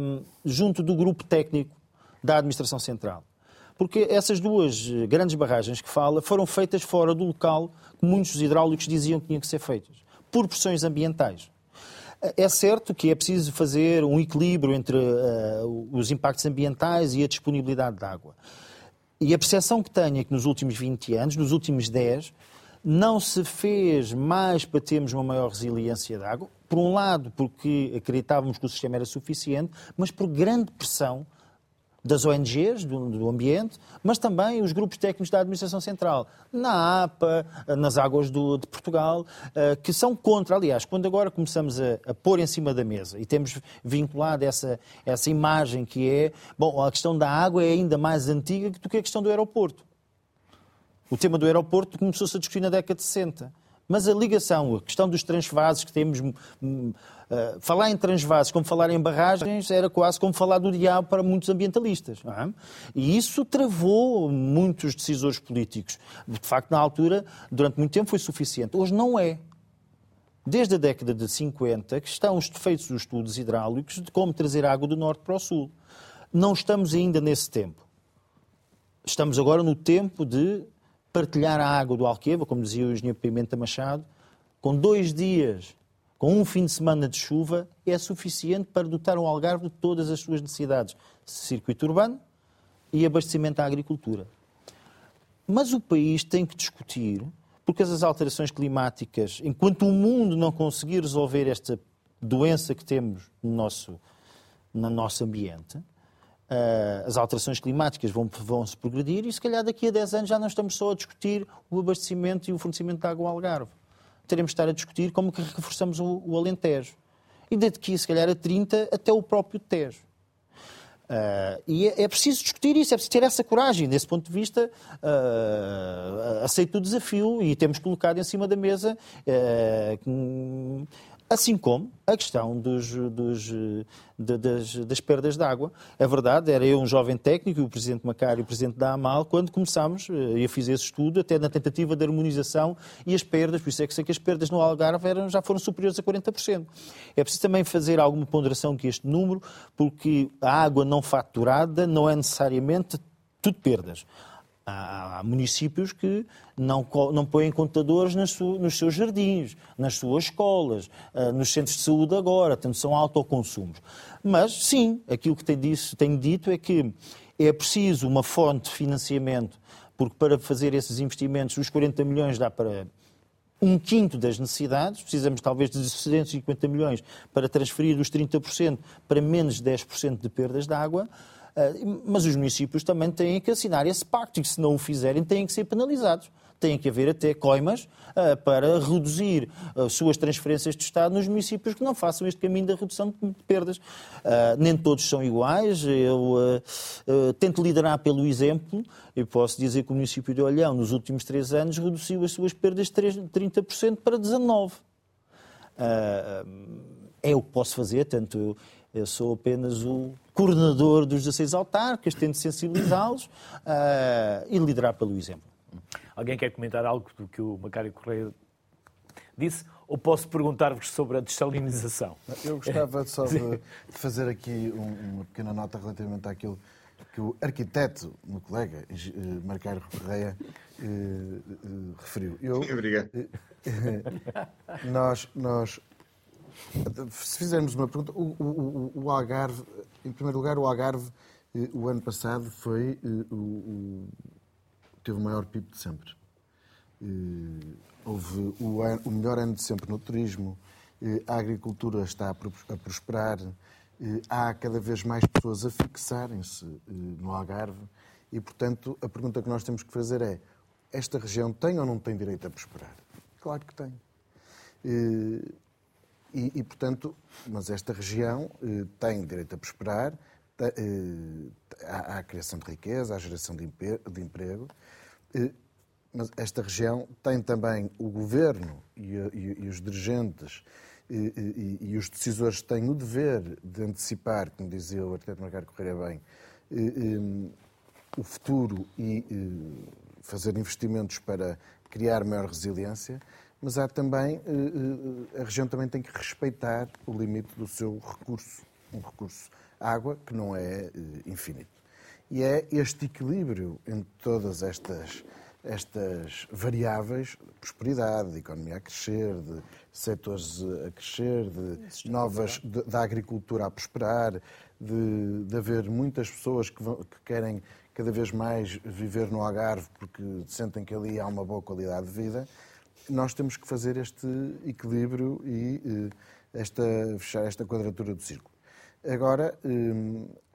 um, junto do grupo técnico da Administração Central. Porque essas duas eh, grandes barragens que fala foram feitas fora do local que muitos hidráulicos diziam que tinham que ser feitas, por pressões ambientais. É certo que é preciso fazer um equilíbrio entre uh, os impactos ambientais e a disponibilidade de água. E a percepção que tenho é que nos últimos 20 anos, nos últimos 10, não se fez mais para termos uma maior resiliência de água. Por um lado, porque acreditávamos que o sistema era suficiente, mas por grande pressão das ONGs do, do, ambiente, mas também os grupos técnicos da Administração Central, na APA, nas águas do, de Portugal, uh, que são contra. Aliás, quando agora começamos a, a, pôr em cima da mesa e temos vinculado essa, essa imagem que é, bom, a questão da água é ainda mais antiga do que a questão do aeroporto. O tema do aeroporto começou-se a discutir na década de 60. Mas a ligação, a questão dos transvases que temos. Uh, falar em transvases como falar em barragens era quase como falar do diabo para muitos ambientalistas. É? E isso travou muitos decisores políticos. De facto, na altura, durante muito tempo foi suficiente. Hoje não é. Desde a década de 50 que estão feitos os estudos hidráulicos de como trazer água do norte para o sul. Não estamos ainda nesse tempo. Estamos agora no tempo de partilhar a água do Alqueva, como dizia o engenheiro Pimenta Machado, com dois dias, com um fim de semana de chuva, é suficiente para dotar o Algarve de todas as suas necessidades de circuito urbano e abastecimento à agricultura. Mas o país tem que discutir, porque as alterações climáticas, enquanto o mundo não conseguir resolver esta doença que temos no nosso, no nosso ambiente, as alterações climáticas vão, vão se progredir e se calhar daqui a 10 anos já não estamos só a discutir o abastecimento e o fornecimento de água ao Algarve. Teremos de estar a discutir como que reforçamos o, o Alentejo. E daqui, se calhar, a 30 até o próprio Tejo. Uh, e é, é, preciso discutir isso, é preciso ter essa coragem. Desse ponto de vista, uh, aceito o desafio e temos colocado em cima da mesa uh, Assim como a questão dos, dos, de, das, das, perdas de água. É verdade, era eu um jovem técnico, o Presidente Macário o Presidente da AMAL, quando começámos, eh, eu fiz esse estudo, até na tentativa de harmonização e as perdas, por isso é que sei que as perdas no Algarve eram, já foram superiores a 40%. É preciso também fazer alguma ponderação que este número, porque a água não faturada não é necessariamente tudo perdas. Há, municípios que não, não põem contadores nas su, nos seus jardins, nas suas escolas, uh, nos centros de saúde agora, portanto, são autoconsumos. Mas, sim, aquilo que tenho, dito, tenho dito é que é preciso uma fonte de financiamento, porque para fazer esses investimentos, os 40 milhões dá para um quinto das necessidades, precisamos talvez de 250 milhões para transferir os 30% para menos de 10% de perdas de água. Ah, mas os municípios também têm que assinar esse pacto e, se não o fizerem, têm que ser penalizados. Tem que haver até coimas uh, para reduzir as suas transferências de Estado nos municípios que não façam este caminho da redução de perdas. Uh, nem todos são iguais. Eu tento liderar pelo exemplo. Eu posso dizer que o município de Olhão, nos últimos três anos, reduziu as suas perdas de 30% para 19%. é o que posso fazer, tanto eu, sou apenas o coordenador dos 16 autarcas, tento sensibilizá-los uh, e liderar pelo exemplo. Alguém quer comentar algo do que o Macário Correia disse? Ou posso perguntar-vos sobre a dessalinização? Eu gostava só de fazer aqui uma pequena nota relativamente àquilo que o arquiteto, meu colega, eh, Macário Correia, eh, eh, referiu. Eu, Obrigado. nós, nós se fizermos uma pergunta, o, o, o, Algarve, em primeiro lugar, o Algarve, eh, o ano passado, foi eh, o, teve o maior PIB de sempre. Eh, houve o, o melhor ano de sempre no turismo, a agricultura está a prosperar, há cada vez mais pessoas a fixarem-se no Algarve e, portanto, a pergunta que nós temos que fazer é: esta região tem ou não tem direito a prosperar? Claro que tem. E, e, portanto, mas esta região eh, tem direito a prosperar, eh, há, a criação de riqueza, há a geração de, de emprego, eh, mas esta região tem também o governo e, e, e os dirigentes e, os decisores têm o dever de antecipar, como dizia o arquiteto Marcaro Correia bem, o futuro e fazer investimentos para criar maior resiliência mas há também, eh, eh, a região também tem que respeitar o limite do seu recurso, um recurso água que não é eh, infinito. E é este equilíbrio entre todas estas, estas variáveis, prosperidade, de economia a crescer, de setores a crescer, de novas, de, da agricultura a prosperar, de, de haver muitas pessoas que, vão, que querem cada vez mais viver no Algarve porque sentem que ali há uma boa qualidade de vida, nós temos que fazer este equilíbrio e eh, esta, fechar esta quadratura do círculo. Agora, eh,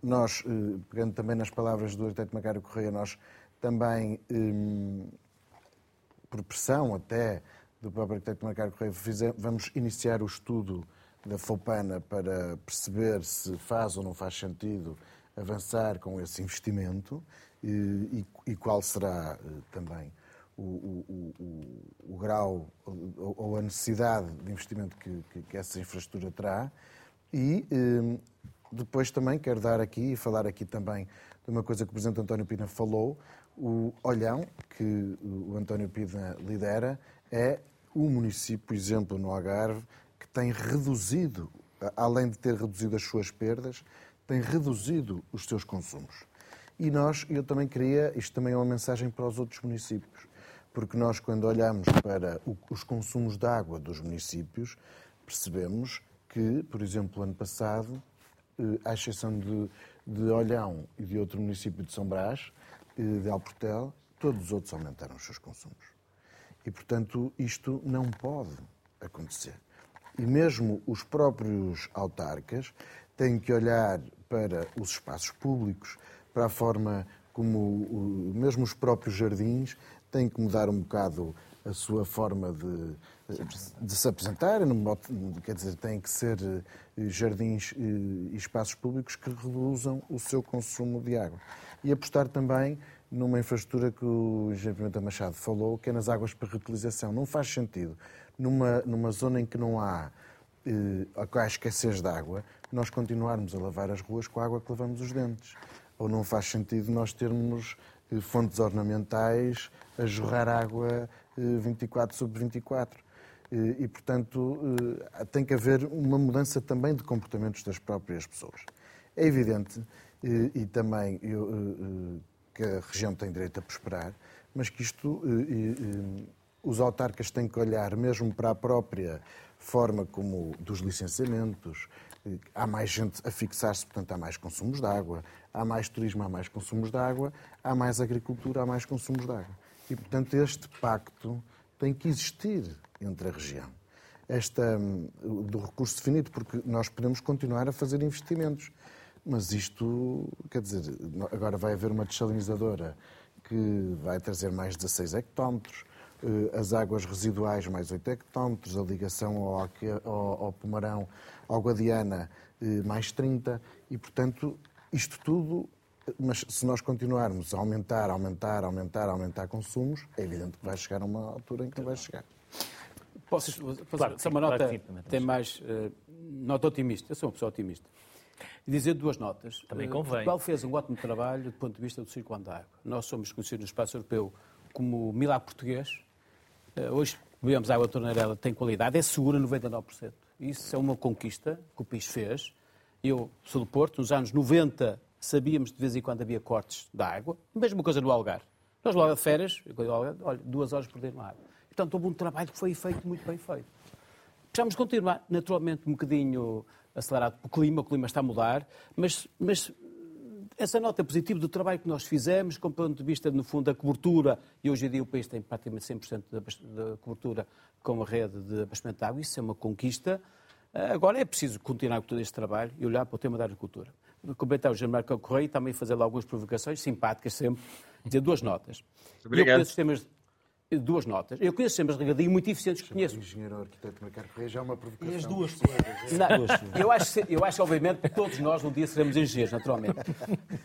nós, eh, pegando também nas palavras do arquiteto Macário Correia, nós também, por pressão até do próprio arquiteto Macário Correia, vamos iniciar o estudo da FOPANA para perceber se faz ou não faz sentido avançar com esse investimento e, qual será também o, o, o, o, grau ou a necessidade de investimento que, que, que essa infraestrutura terá. E eh, depois também quero dar aqui e falar aqui também de uma coisa que o Presidente António Pina falou. O Olhão, que o António Pina lidera, é o município, por exemplo, no Algarve, que tem reduzido, além de ter reduzido as suas perdas, tem reduzido os seus consumos. E nós, eu também queria, isto também é uma mensagem para os outros municípios, porque nós, quando olhamos para os consumos de água dos municípios, percebemos que, por exemplo, ano passado, eh, à exceção de, de Olhão e de outro município de São Brás, eh, de Alportel, todos os outros aumentaram os seus consumos. E, portanto, isto não pode acontecer. E mesmo os próprios autarcas têm que olhar para os espaços públicos, para a forma como mesmo os próprios jardins têm que mudar um bocado a sua forma de, de se apresentar, quer dizer, têm que ser eh, jardins eh, e espaços públicos que reduzam o seu consumo de água. E apostar também numa infraestrutura que o engenheiro Pimenta Machado falou, que é nas águas para reutilização. Não faz sentido, numa, numa zona em que não há eh, há escassez de água, nós continuarmos a lavar as ruas com a água que lavamos os dentes. Ou não faz sentido nós termos fontes ornamentais a jorrar água 24 eh, sobre 24. Eh, e, portanto, tem que haver uma mudança também de comportamentos das próprias pessoas. É evidente, e também eu, que a região tem direito a prosperar, mas que isto, os autarcas têm que olhar mesmo para a própria forma como dos licenciamentos, há mais gente a fixar-se, portanto há mais consumos de água, há mais turismo, há mais consumos de água, há mais agricultura, há mais consumos de água. E, portanto, este pacto tem que existir entre a região. Esta, hum, do recurso definido, porque nós podemos continuar a fazer investimentos. Mas isto, quer dizer, agora vai haver uma desalinizadora que vai trazer mais 16 hectómetros, as águas residuais mais 8 hectómetros, a ligação ao, ao, ao Pomarão, ao Guadiana eh, mais 30, e portanto isto tudo, mas se nós continuarmos a aumentar, aumentar, aumentar, aumentar consumos, é evidente que vai chegar a uma altura em que vai chegar. Posso, posso claro, uma nota claro tem mais uh, nota otimista. Eu sou uma pessoa otimista. E dizer duas notas. Também convém. Portugal fez um ótimo trabalho do ponto de vista do circulante da água. Nós somos conhecidos no espaço europeu como milagre português eh, hoje bebemos água torneirela, tem qualidade, é segura 99%. Isso é uma conquista que o PIS fez. Eu sou do Porto, nos anos 90 sabíamos de vez em quando havia cortes da água, mesma coisa no Algarve. Nós logo de férias, olha, duas horas por dia no água. Portanto, houve um trabalho que foi feito, muito bem feito. Precisamos continuar, naturalmente, um bocadinho acelerado pelo clima, o clima está a mudar, mas, mas essa nota positiva do trabalho que nós fizemos, com o ponto de vista, no fundo, da cobertura, e hoje em dia o país tem praticamente 100% da cobertura com a rede de abastecimento de água, isso é uma conquista. Ah, agora é preciso continuar com todo este trabalho e olhar para o tema da agricultura. Completar o Jean Marco Correia e também fazer algumas provocações simpáticas sempre, dizer duas notas. Obrigado. Eu duas notas. Eu conheço sistemas de regadio muito eficientes que conheço. O engenheiro arquiteto Macar Correia já é uma provocação. E as duas coisas. Não, eu, acho, eu acho, obviamente, que todos nós um dia seremos engenheiros, naturalmente.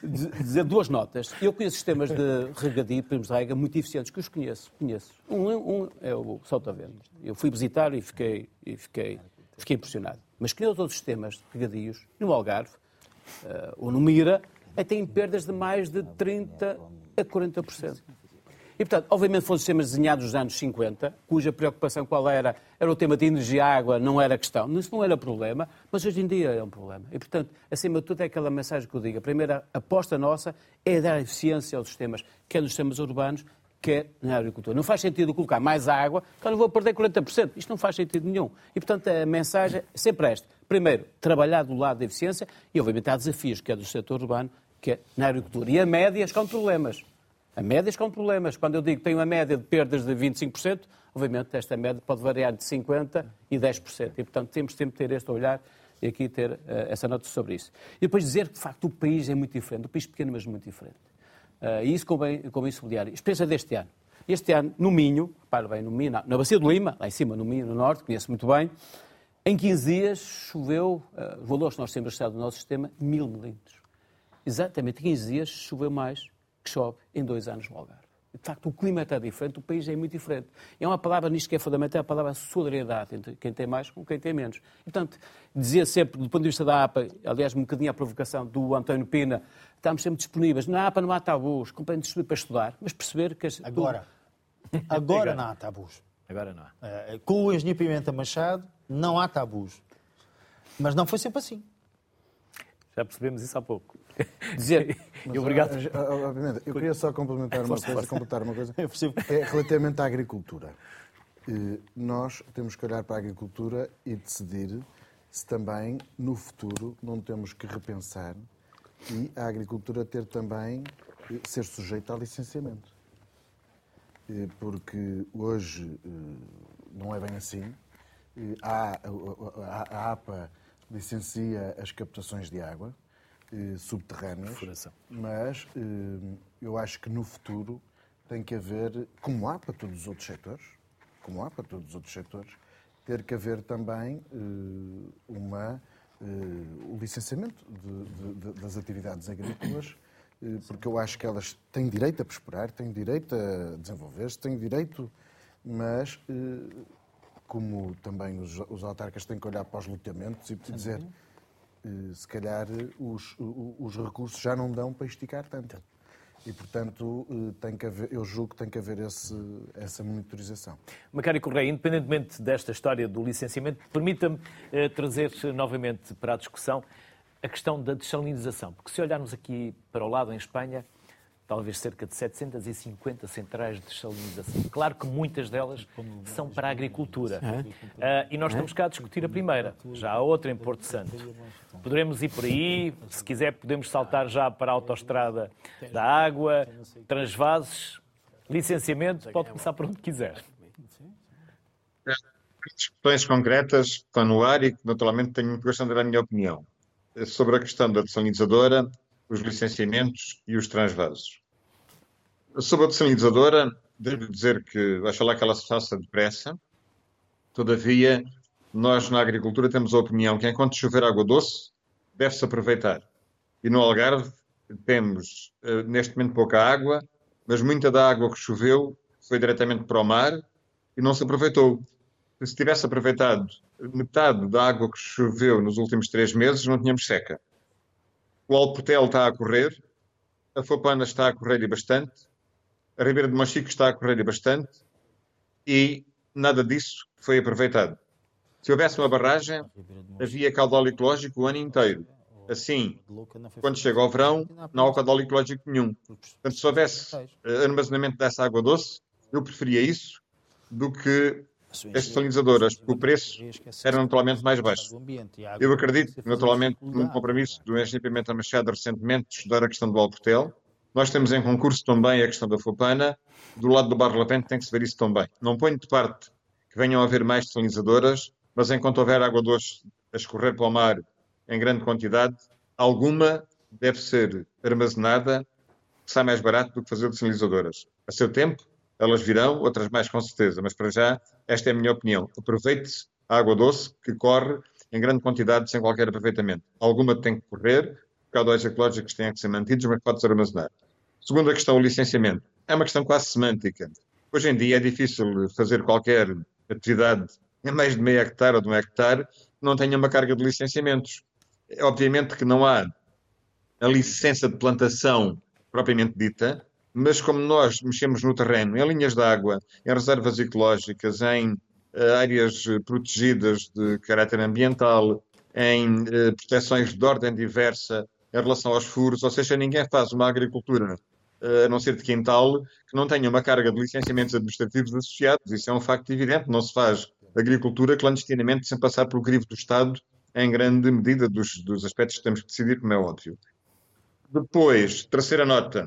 Dizer duas notas. Eu conheço sistemas de regadio, primos de rega, muito eficientes, que os conheço. conheço. Um, um é o Saltavento. Eu fui visitar e fiquei, e fiquei, fiquei impressionado. Mas conheço outros sistemas de regadios, no Algarve, uh, ou no Mira, têm perdas de mais de 30% a 40%. E, portanto, obviamente foram sistemas desenhados nos anos 50, cuja preocupação qual era? Era o tema de energia e água, não era questão. Isso não era problema, mas hoje em dia é um problema. E, portanto, acima de tudo é aquela mensagem que eu digo. A primeira aposta nossa é dar eficiência aos sistemas, quer nos sistemas urbanos, quer na agricultura. Não faz sentido colocar mais água, eu vou perder 40%. Isto não faz sentido nenhum. E, portanto, a mensagem é sempre esta. Primeiro, trabalhar do lado da eficiência e, obviamente, há desafios, quer do setor urbano, quer na agricultura. E a médias com problemas. A médias com problemas. Quando eu digo que tem uma média de perdas de 25%, obviamente esta média pode variar de 50% e 10%. E, portanto, temos sempre ter este olhar e aqui ter uh, essa nota sobre isso. E depois dizer que, de facto, o país é muito diferente. O país pequeno, mas muito diferente. Uh, e isso convém, convém sublinhar. Experiência deste ano. Este ano, no Minho, para bem, no Minho, na, Bacia do Lima, lá em cima, no Minho, no Norte, conheço muito bem, em 15 dias choveu, uh, valores que nós temos registrado no nosso sistema, mil milímetros. Exatamente, 15 dias choveu mais que chove em dois anos no Algarve. De facto, o clima está diferente, o país é muito diferente. É uma palavra nisto que é fundamental, é a palavra solidariedade entre quem tem mais com quem tem menos. E, portanto, dizer sempre, do ponto de vista da APA, aliás, um bocadinho a provocação do António Pina, estamos sempre disponíveis. Na APA não há tabus, completamente disponíveis para estudar, mas perceber que... As... Agora, agora não há tabus. Agora não há. Uh, com o engenheiro Pimenta Machado, não há tabus. Mas não foi sempre assim. Já percebemos isso há pouco. Dizer, e obrigado. Obviamente, eu queria só complementar uma coisa, completar uma coisa. É relativamente à agricultura. Nós temos que olhar para a agricultura e decidir se também, no futuro, não temos que repensar e a agricultura ter também, ser sujeita a licenciamento. Porque hoje não é bem assim. A APA licencia as captações de água eh, subterrâneas, mas eh, eu acho que no futuro tem que haver, como há para todos os outros setores, como há para todos os outros setores, ter que haver também eh, uma, eh, o licenciamento de, de, das atividades agrícolas, eh, porque eu acho que elas têm direito a prosperar, têm direito a desenvolver-se, têm direito, mas eh, como também os, os autarcas têm que olhar para os lutamentos e dizer se calhar os, os recursos já não dão para esticar tanto. E, portanto, eh, tem que haver, eu julgo que tem que haver esse, essa monitorização. Macário Correia, independentemente desta história do licenciamento, permita-me eh, trazer novamente para a discussão a questão da desalinização. Porque se olharmos aqui para o lado, em Espanha, talvez cerca de 750 centrais de desalinização. Claro que muitas delas são para a agricultura. Uh, e nós estamos cá a discutir a primeira. Já há outra em Porto Santo. Poderemos ir por aí, se quiser podemos saltar já para a autoestrada da água, transvases, licenciamento, pode começar por onde quiser. Questões concretas estão no ar e que naturalmente tenho que gostar da minha opinião. Sobre a questão da desalinizadora, os licenciamentos e os transvasos. Sobre a desalinizadora, devo dizer que acho lá que ela se faça depressa. Todavia, nós na agricultura temos a opinião que enquanto chover água doce, deve-se aproveitar. E no Algarve temos eh, neste momento pouca água, mas muita da água que choveu foi diretamente para o mar e não se aproveitou. Se tivesse aproveitado metade da água que choveu nos últimos três meses, não tínhamos seca. O Alportel está a correr, a Fopana está a correr e bastante, a Ribeira de Monchique está a correr e bastante e nada disso foi aproveitado. Se houvesse uma barragem, havia caudal ecológico o ano inteiro. Assim, quando chega ao verão, não há caudal ecológico nenhum. Portanto, se houvesse eh, armazenamento dessa água doce, eu preferia isso do que as desalinizadoras, porque o preço era naturalmente mais baixo. Eu acredito, naturalmente, no compromisso do engenheiro Pimenta Machado recentemente de estudar a questão do Alportel. Nós temos em concurso também a questão da Fopana. Do lado do Barro Latente tem que se ver isso também. Não ponho de parte que venham a haver mais desalinizadoras, mas enquanto houver água doce a escorrer para o mar em grande quantidade, alguma deve ser armazenada, que sai mais barato do que fazer desalinizadoras. A seu tempo, elas virão, outras mais com certeza, mas para já, esta é a minha opinião. Aproveite-se a água doce que corre em grande quantidade sem qualquer aproveitamento. Alguma tem que correr, caudais ecológicos têm que ser mantidos, mas pode-se armazenar. Segunda questão, o licenciamento. É uma questão quase semântica. Hoje em dia é difícil fazer qualquer atividade em mais de meio hectare ou de um hectare não tenha uma carga de licenciamentos. Obviamente que não há a licença de plantação propriamente dita, mas como nós mexemos no terreno, em linhas de água, em reservas ecológicas, em uh, áreas protegidas de caráter ambiental, em uh, proteções de ordem diversa em relação aos furos, ou seja, ninguém faz uma agricultura a não ser de quintal, que não tenha uma carga de licenciamentos administrativos associados. Isso é um facto evidente. Não se faz agricultura clandestinamente sem passar pelo crivo do Estado, em grande medida dos, dos aspectos que temos que decidir, como é óbvio. Depois, terceira nota,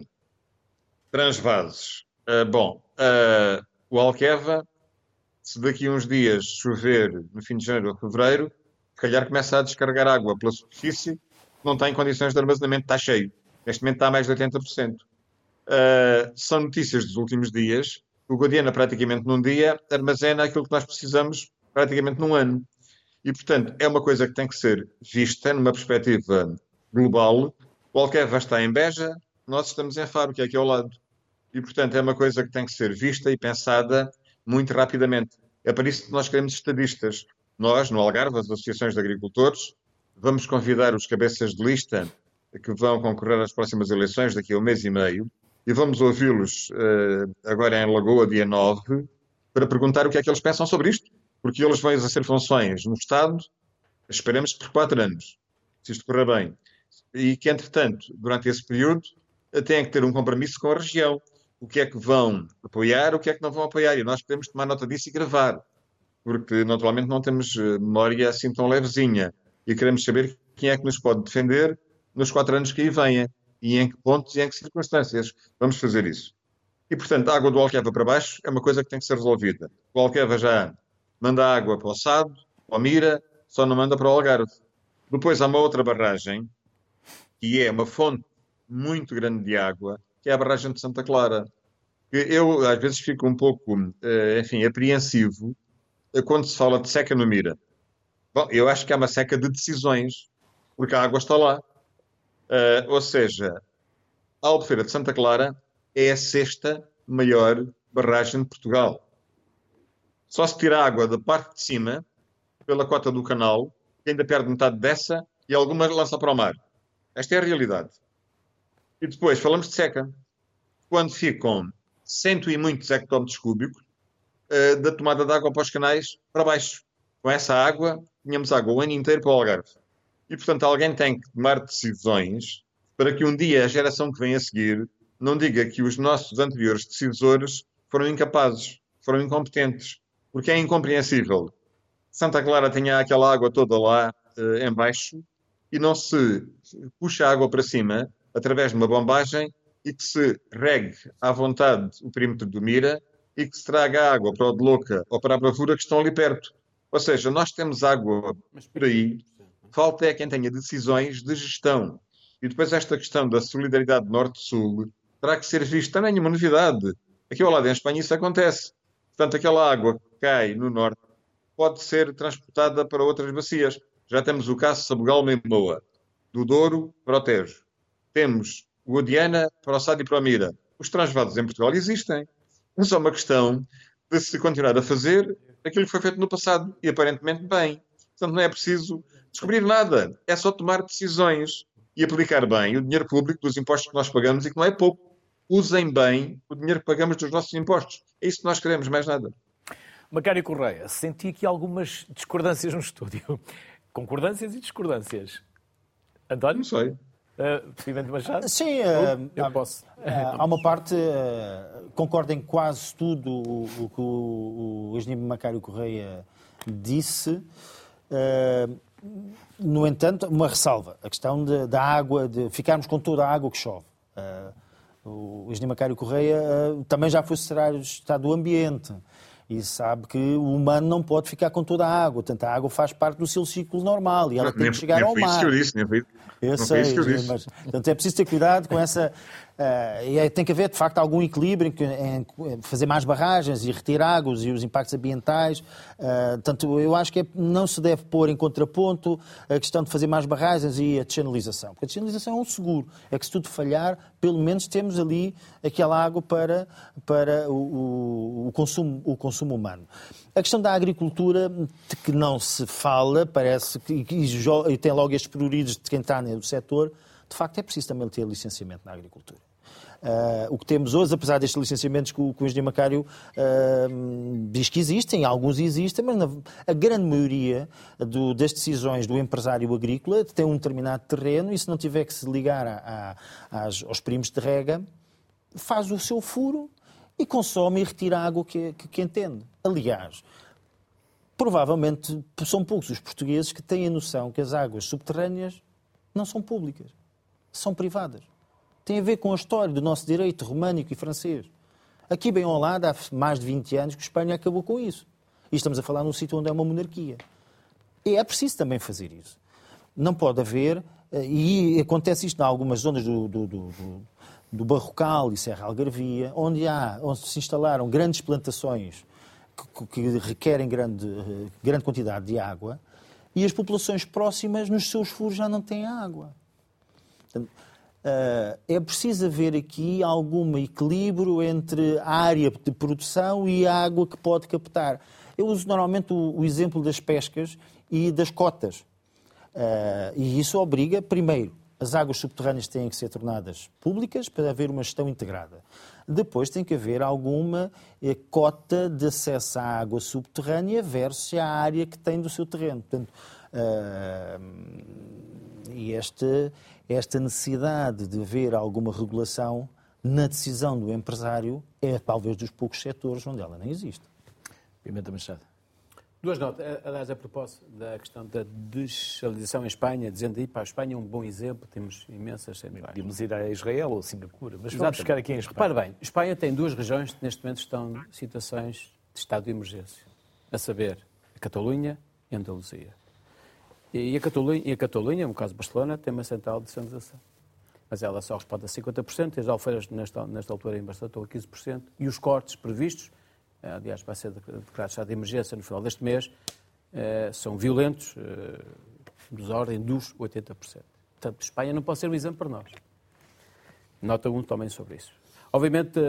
transvases. Uh, bom, uh, o Alqueva, se daqui a uns dias chover no fim de janeiro ou fevereiro, se calhar começa a descarregar água pela superfície, não está em condições de armazenamento, está cheio. Neste momento está a mais de 80%. Uh, são notícias dos últimos dias. O Guadiana, praticamente num dia, armazena aquilo que nós precisamos praticamente num ano. E, portanto, é uma coisa que tem que ser vista numa perspectiva global. O Alqueva está em Beja, nós estamos em é aqui ao lado. E, portanto, é uma coisa que tem que ser vista e pensada muito rapidamente. É para isso que nós queremos estadistas. Nós, no Algarve, as associações de agricultores, vamos convidar os cabeças de lista que vão concorrer às próximas eleições daqui a um mês e meio e vamos ouvi-los uh, agora em Lagoa, dia 9, para perguntar o que é que eles pensam sobre isto, porque eles vão exercer funções no Estado, esperemos por quatro anos, se isto correr bem, e que, entretanto, durante esse período, têm que ter um compromisso com a região. O que é que vão apoiar, o que é que não vão apoiar, e nós podemos tomar nota disso e gravar, porque naturalmente não temos eh, memória assim tão levezinha, e queremos saber quem é que nos pode defender nos quatro anos que aí venham e em que pontos e em que circunstâncias vamos fazer isso. E, portanto, a água do Alqueva para baixo é uma coisa que tem que ser resolvida. O Alqueva já manda água para o Sado, para o Mira, só não manda para o Algarve. Depois há uma outra barragem, que é uma fonte muito grande de água, que é a barragem de Santa Clara. Eu, às vezes, fico um pouco, eh, enfim, apreensivo quando se fala de seca no Mira. Bom, eu acho que é uma seca de decisões, porque a água está lá. Uh, ou seja, a Albufeira de Santa Clara é a sexta maior barragem de Portugal. Só se tira água da parte de cima, pela cota do canal, que ainda perde metade dessa e alguma lança para o mar. Esta é a realidade. E depois falamos de seca. Quando ficam cento e muitos hectómetros cúbicos uh, da tomada de água para os canais para baixo. Com essa água, tínhamos água o ano inteiro para o Algarve. E, portanto, alguém tem que tomar decisões para que um dia a geração que vem a seguir não diga que os nossos anteriores decisores foram incapazes, foram incompetentes, porque é incompreensível. Santa Clara tinha aquela água toda lá uh, em baixo e não se puxa a água para cima através de uma bombagem e que se regue à vontade o perímetro do Mira e que se traga água para o de Louca ou para a Bravura que estão ali perto. Ou seja, nós temos água por aí Falta é quem tenha decisões de gestão. E depois esta questão da solidariedade norte-sul terá que ser vista. Também é uma novidade. Aqui ao lado em Espanha isso acontece. Portanto, aquela água que cai no norte pode ser transportada para outras bacias. Já temos o caso de Sabugal Moa, do Douro para o Tejo. Temos o Odiana para o Sado e para o Mira. Os transvados em Portugal existem. É só uma questão de se continuar a fazer aquilo que foi feito no passado e aparentemente bem. Portanto, não é preciso descobrir nada. É só tomar decisões e aplicar bem o dinheiro público dos impostos que nós pagamos e que não é pouco. Usem bem o dinheiro que pagamos dos nossos impostos. É isso que nós queremos, mais nada. Macário Correia, senti aqui algumas discordâncias no estúdio. Concordâncias e discordâncias. António? Não sei. Uh, Presidente Machado? Sim, uh, eu posso. Uh, há uma parte, uh, concordo em quase tudo o que o, o engenheiro Macário Correia disse. Uh, no entanto, uma ressalva, a questão de, da água, de ficarmos com toda a água que chove. Uh, o engenheiro Macário Correia uh, também já foi secretário de Estado do Ambiente e sabe que o humano não pode ficar com toda a água. Portanto, a água faz parte do seu ciclo normal e ela tem que chegar ao mar. Isso que eu disse, nem foi, eu sei, mas portanto, é preciso ter cuidado com essa. Uh, e é, tem que haver, de facto, algum equilíbrio em, em, fazer mais barragens e retirar águas e os impactos ambientais. Uh, portanto, eu acho que é, não se deve pôr em contraponto a questão de fazer mais barragens e a descanalização. Porque a descanalização é um seguro. É que se tudo falhar, pelo menos temos ali aquela água para, para o, o, o consumo, o consumo humano. A questão da agricultura, de que não se fala, parece que e, e tem logo estes pruridos de quem está no setor, de facto é preciso também ter licenciamento na agricultura. Uh, o que temos hoje, apesar destes licenciamentos que o, que o engenheiro Macário uh, diz que existem, alguns existem, mas na, a grande maioria do, das decisões do empresário agrícola tem um determinado terreno e se não tiver que se ligar a, a, às, aos primos de rega, faz o seu furo e consome e retira a água que, que, que entende. Aliás, provavelmente são poucos os portugueses que têm a noção que as águas subterrâneas não são públicas, são privadas. Tem a ver com a história do nosso direito românico e francês. Aqui, bem ao lado, há mais de 20 anos que Espanha acabou com isso. E estamos a falar num sítio onde é uma monarquia. E é preciso também fazer isso. Não pode haver, eh, e acontece isto em algumas zonas do, do, do, do Barrocal e Serra Algarvia, onde, há, onde se instalaram grandes plantações que, que requerem grande, grande quantidade de água, e as populações próximas, nos seus furos, já não têm água. Portanto, é preciso haver aqui algum equilíbrio entre a área de produção e a água que pode captar. Eu uso normalmente o, o exemplo das pescas e das cotas. Uh, e isso obriga, primeiro, as águas subterrâneas têm que ser tornadas públicas para haver uma gestão integrada. Depois tem que haver alguma eh, cota de acesso à água subterrânea versus a área que tem do seu terreno. Portanto, uh, e esta, esta necessidade de haver alguma regulação na decisão do empresário é talvez dos poucos setores onde ela nem existe. Pimenta Machado. Duas notas. Aliás, a propósito da questão da desalização em Espanha, dizendo aí para a Espanha é um bom exemplo, temos imensas centrais. Podíamos ir a Israel ou a Singapura, mas vamos buscar aqui em Espanha. Repare bem, Espanha tem duas regiões que neste momento estão em situações de estado de emergência, a saber, a Catalunha e a Andaluzia. E a Catalunha, e a Catalunha no caso de Barcelona, tem uma central de desalização. Mas ela só responde a 50%, as alfeiras nesta, nesta altura em Barcelona estão a 15%, e os cortes previstos eh, aliás, vai ser declarado estado de emergência no final deste mês, eh, são violentos, eh, dos ordem dos 80%. Portanto, Espanha não pode ser um exemplo para nós. Nota um também sobre isso. Obviamente,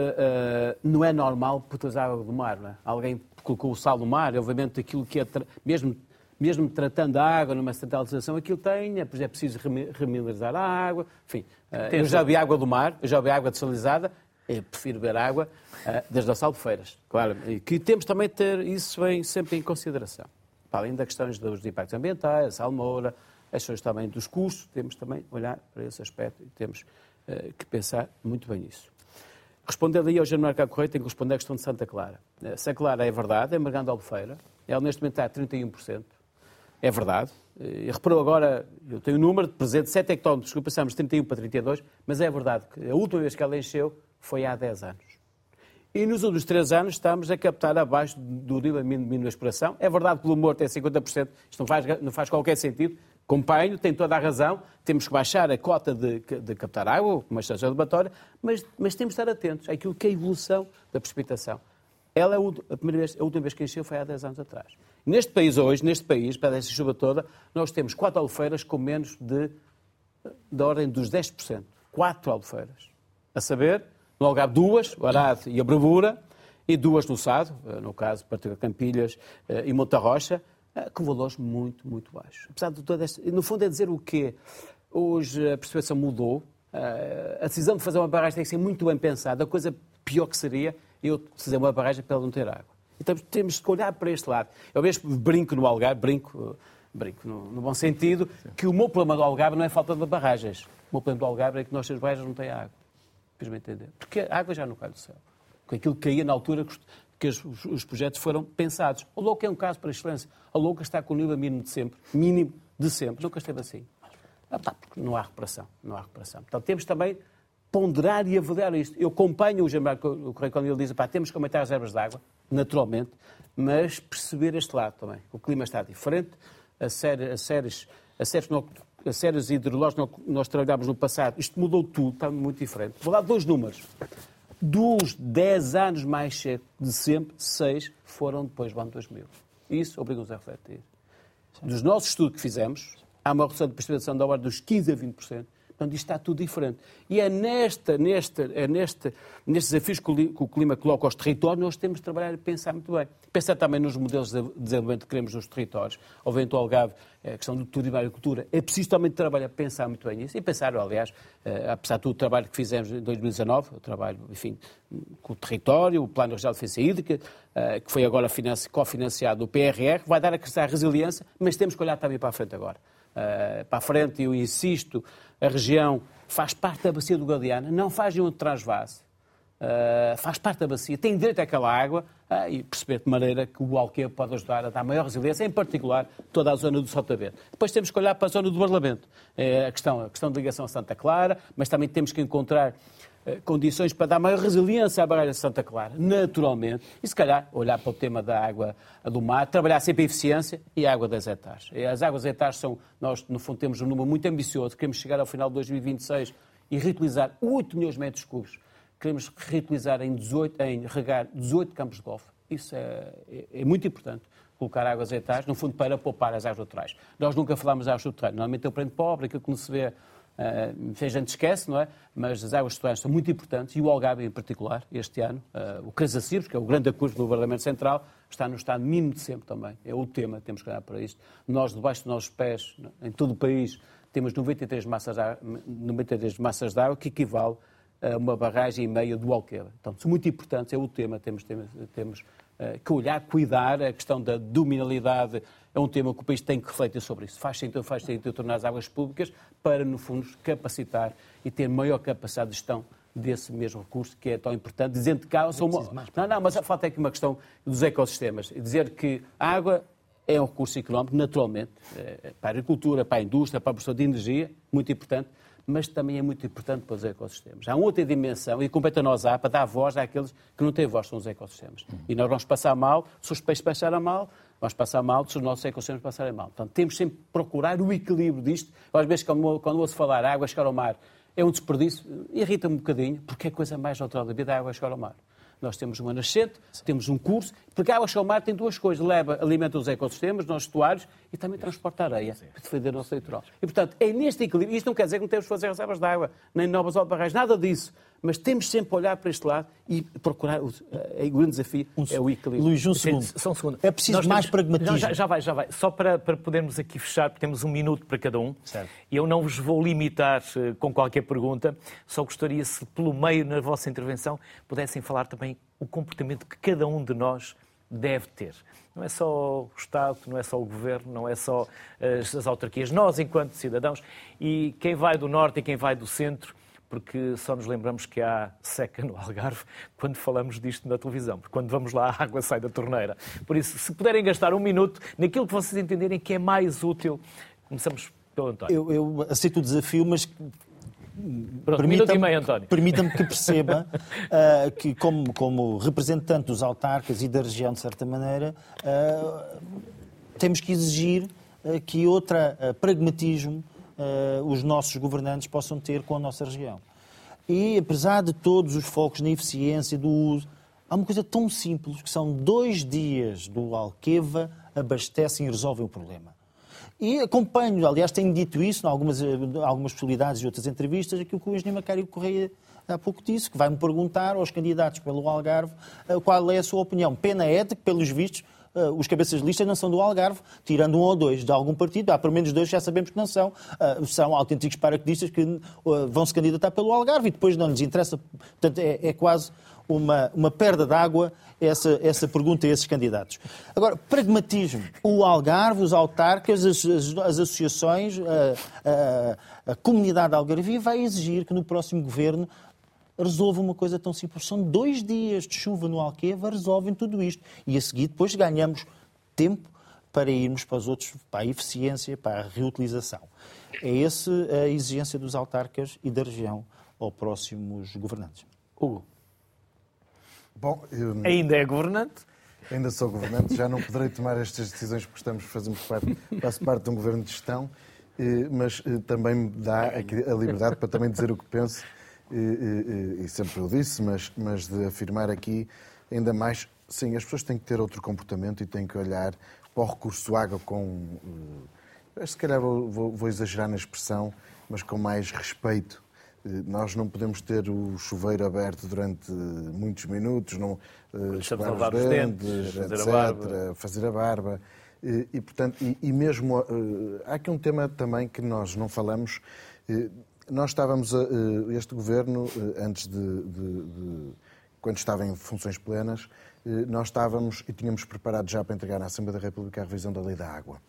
não é normal utilizar água do mar. Não é? Alguém colocou o sal no mar, obviamente aquilo que é, mesmo, mesmo tratando a água numa centralização, aquilo tem, é, é preciso remineralizar a água, enfim. Eu já vi água do mar, eu já vi água desalinizada, eu prefiro beber água uh, das das albufeiras. Claro, e que temos também de ter isso bem, sempre em consideração. Para além das questões dos impactos ambientais, a salmoura, as questões também dos custos, temos também olhar para esse aspecto e temos uh, que pensar muito bem nisso. Respondendo aí ao General Marcado Correia, tenho que responder à questão de Santa Clara. Uh, Santa Clara é verdade, é mergando albufeira. Ela neste momento está a 31%. É verdade. E reparou agora, eu tenho o um número de presente, 7 hectómetros, que passamos de 31 para 32, mas é verdade que a última vez que ela encheu foi há 10 anos. E nos últimos 3 anos estamos a captar abaixo do nível mínimo de exploração. É verdade que o morto é 50%, isto não faz, não faz qualquer sentido. Acompanho, tem toda a razão, temos que baixar a cota de, de captar água, uma estação elevatória, mas, mas temos de estar atentos àquilo que é a evolução da precipitação. Ela, é a, primeira vez, a última vez que encheu foi há 10 anos atrás. Neste país hoje, neste país, para essa chuva toda, nós temos quatro albufeiras com menos de, da ordem dos 10%. Quatro albufeiras. A saber, no Algarve, duas, o Arado e a Bravura, e duas no Sado, eh, no caso, Partido Campilhas eh, e Monta Rocha, eh, com valores muito, muito baixos. Apesar de toda esta... No fundo é dizer o quê? Hoje a percepção mudou, a decisão de fazer uma barragem tem que ser muito bem pensada. A coisa pior que seria eu fazer uma barragem para ela não ter água. Então temos que olhar para este lado. Eu mesmo brinco no Algarve, brinco, brinco no, no bom sentido, que o meu problema do Algarve não é falta de barragens. O meu problema do Algarve é que nós, as barragens, não têm água. Queres-me entender? Porque a água já não cai do céu. Com aquilo que caía na altura que os, os projetos foram pensados. A Louca é um caso para excelência. A Louca está com o nível mínimo de sempre. Mínimo de sempre. Nunca esteve assim. Ah, tá, porque não há recuperação. Não há recuperação. Portanto, temos também ponderar e avaliar isto. Eu acompanho o Jamar Correio quando ele diz que temos que aumentar as reservas de água, naturalmente, mas perceber este lado também. O clima está diferente, a séries, a séries, séries as séries hidrológicas que nós trabalhámos no passado, isto mudou tudo, está muito diferente. Vou dar dois números. Dos 10 anos mais cedo de sempre, 6 foram depois do ano 2000. Isso obriga-nos a refletir. Dos nossos estudos que fizemos, há uma redução de precipitação da ordem dos 15 a 20%, Portanto, isto está tudo diferente. E é, nesta, nesta, é neste, nestes desafios que o clima coloca aos territórios, nós temos de trabalhar e pensar muito bem. Pensar também nos modelos de desenvolvimento que queremos nos territórios. Ao vento Algarve, a questão do turismo e agricultura. É preciso também trabalhar, pensar muito bem nisso. E pensar, aliás, eh, apesar de todo o trabalho que fizemos em 2019, o trabalho, enfim, com o território, o Plano Regional de Defesa Hídrica, eh, que foi agora cofinanciado do PRR, vai dar a crescer a resiliência, mas temos que olhar também para a frente agora. Uh, para a frente, eu insisto, a região faz parte da bacia do Guadiana, não faz nenhum transvase, uh, faz parte da bacia, tem direito àquela água uh, e perceber de maneira que o Alqueiro pode ajudar a dar maior resiliência, em particular toda a zona do Sotavento. Depois temos que olhar para a zona do Parlamento, é a, questão, a questão de ligação a Santa Clara, mas também temos que encontrar eh, condições para dar maior resiliência à barreira de Santa Clara, naturalmente, e se calhar olhar para o tema da água do mar, trabalhar sempre a eficiência e a água das hectares. As águas hectares são, nós no fundo temos um número muito ambicioso, queremos chegar ao final de 2026 e reutilizar 8 milhões de metros cúbicos, queremos reutilizar em, 18, em regar 18 campos de golfe. Isso é, é, é muito importante colocar águas hectares, no fundo, para poupar as águas naturais. Nós nunca falamos de águas naturais. Normalmente é o prêmio pobre, aquilo que não se vê Uh, a gente esquece, não é? Mas as águas subterrâneas são muito importantes e o Algarve, em particular, este ano, uh, o Casacibes, que é o grande acústico do Parlamento Central, está no estado mínimo de sempre também. É o tema, temos que olhar para isto. Nós, debaixo dos nossos pés, em todo o país, temos 93 massas de água, 93 massas de água que equivale a uma barragem e meia do Alqueva. Então, são muito importantes, é o tema, temos, temos, temos que olhar, cuidar, a questão da dominalidade é um tema que o país tem que refletir sobre isso. Faz sentido, faz sentido tornar as águas públicas para, no fundo, capacitar e ter maior capacidade de gestão desse mesmo recurso que é tão importante, dizendo que há... São uma... Não, não, mas falta aqui uma questão dos ecossistemas. Dizer que a água é um recurso económico, naturalmente, eh, para a agricultura, para a indústria, para a produção de energia, muito importante, mas também é muito importante para os ecossistemas. Há outra dimensão, e compete a nós há, para dar voz àqueles que não têm voz, são os ecossistemas. E nós vamos passar mal, se os peixes passarem mal, vamos passar mal se os nossos ecossistemas passarem mal. Portanto, temos sempre que procurar o equilíbrio disto. Às vezes, quando, quando ouço falar água chegar ao mar, é um desperdício, irrita-me um bocadinho, porque é coisa mais natural da vida, a água chegar ao mar. Nós temos uma nascente, temos um curso, porque a água ao mar tem duas coisas. Leva, alimenta os ecossistemas, os nossos estuários e também transporta areia para defender o nosso litoral. E, portanto, é neste equilíbrio. Isto não quer dizer que não temos que fazer reservas de água, nem novas barragens, nada disso. Mas temos sempre a olhar para este lado e procurar. O, eh, o grande desafio um, é o equilíbrio. Luís, um segundo. Só um segundo. É preciso Nós mais temos, pragmatismo. Já, já, vai, já vai. Só para, para podermos aqui fechar, porque temos um minuto para cada um. Certo. Eu não vos vou limitar uh, com qualquer pergunta. Só gostaria, se pelo meio na vossa intervenção, pudessem falar também o comportamento que cada um de nós deve ter. Não é só o Estado, não é só o Governo, não é só as, as autarquias, nós enquanto cidadãos. E quem vai do Norte e quem vai do Centro porque só nos lembramos que há seca no Algarve quando falamos disto na televisão, porque quando vamos lá a água sai da torneira. Por isso, se puderem gastar um minuto naquilo que vocês entenderem que é mais útil, começamos pelo António. Eu, eu aceito o desafio, mas Permita-me permita que perceba uh, que, como, como representante dos autarcas e da região, de certa maneira, uh, temos que exigir uh, que outra pragmatismo os nossos governantes possam ter com a nossa região. E, apesar de todos os focos na eficiência do uso, há uma coisa tão simples que são dois dias do Alqueva abastecem e resolvem o problema. E acompanho, aliás, tenho dito isso em algumas, algumas possibilidades e outras entrevistas, aquilo que o engenheiro Macário Correia há pouco disse, que vai-me perguntar aos candidatos pelo Algarve eh, qual é a sua opinião. Pena é de que, pelos vistos, eh, os cabeças de lista não são do Algarve, tirando um ou dois de algum partido. Há pelo menos dois, já sabemos que não são. Eh, são autênticos paraquedistas que vão se candidatar pelo Algarve e depois não lhes interessa. Portanto, é, é quase uma, uma perda de água essa, essa pergunta a esses candidatos. Agora, pragmatismo. O Algarve, os autarcas, as, as, as associações, a, a, a comunidade algarvia vai exigir que no próximo governo resolva uma coisa tão simples. São dois dias de chuva no Alqueva, resolvem tudo isto. E a seguir, depois ganhamos tempo para irmos para os outros, para a eficiência, para a reutilização. É essa a exigência dos autarcas e da região aos próximos governantes. Hugo. Bom, eu... Ainda é governante? Ainda sou governante, já não poderei tomar estas decisões porque estamos, fazemos parte, faço parte de um governo de gestão, eh, mas eh, também me dá a liberdade para também dizer o que penso, e sempre o disse, mas, mas de afirmar aqui ainda mais, sim, as pessoas têm que ter outro comportamento e têm que olhar para o recurso água com, eh, se calhar vou, vou, vou exagerar na expressão, mas com mais respeito. Nós não podemos ter o chuveiro aberto durante muitos minutos, não escovar os dentes, dentes fazer etc., a barba. Fazer a barba. E, e portanto, e, e, mesmo há aqui um tema também que nós não falamos. Nós estávamos, a, este governo, antes de, de, de quando estava em funções plenas, nós estávamos e tínhamos preparado já para entregar à Assembleia da República a revisão da Lei da Água.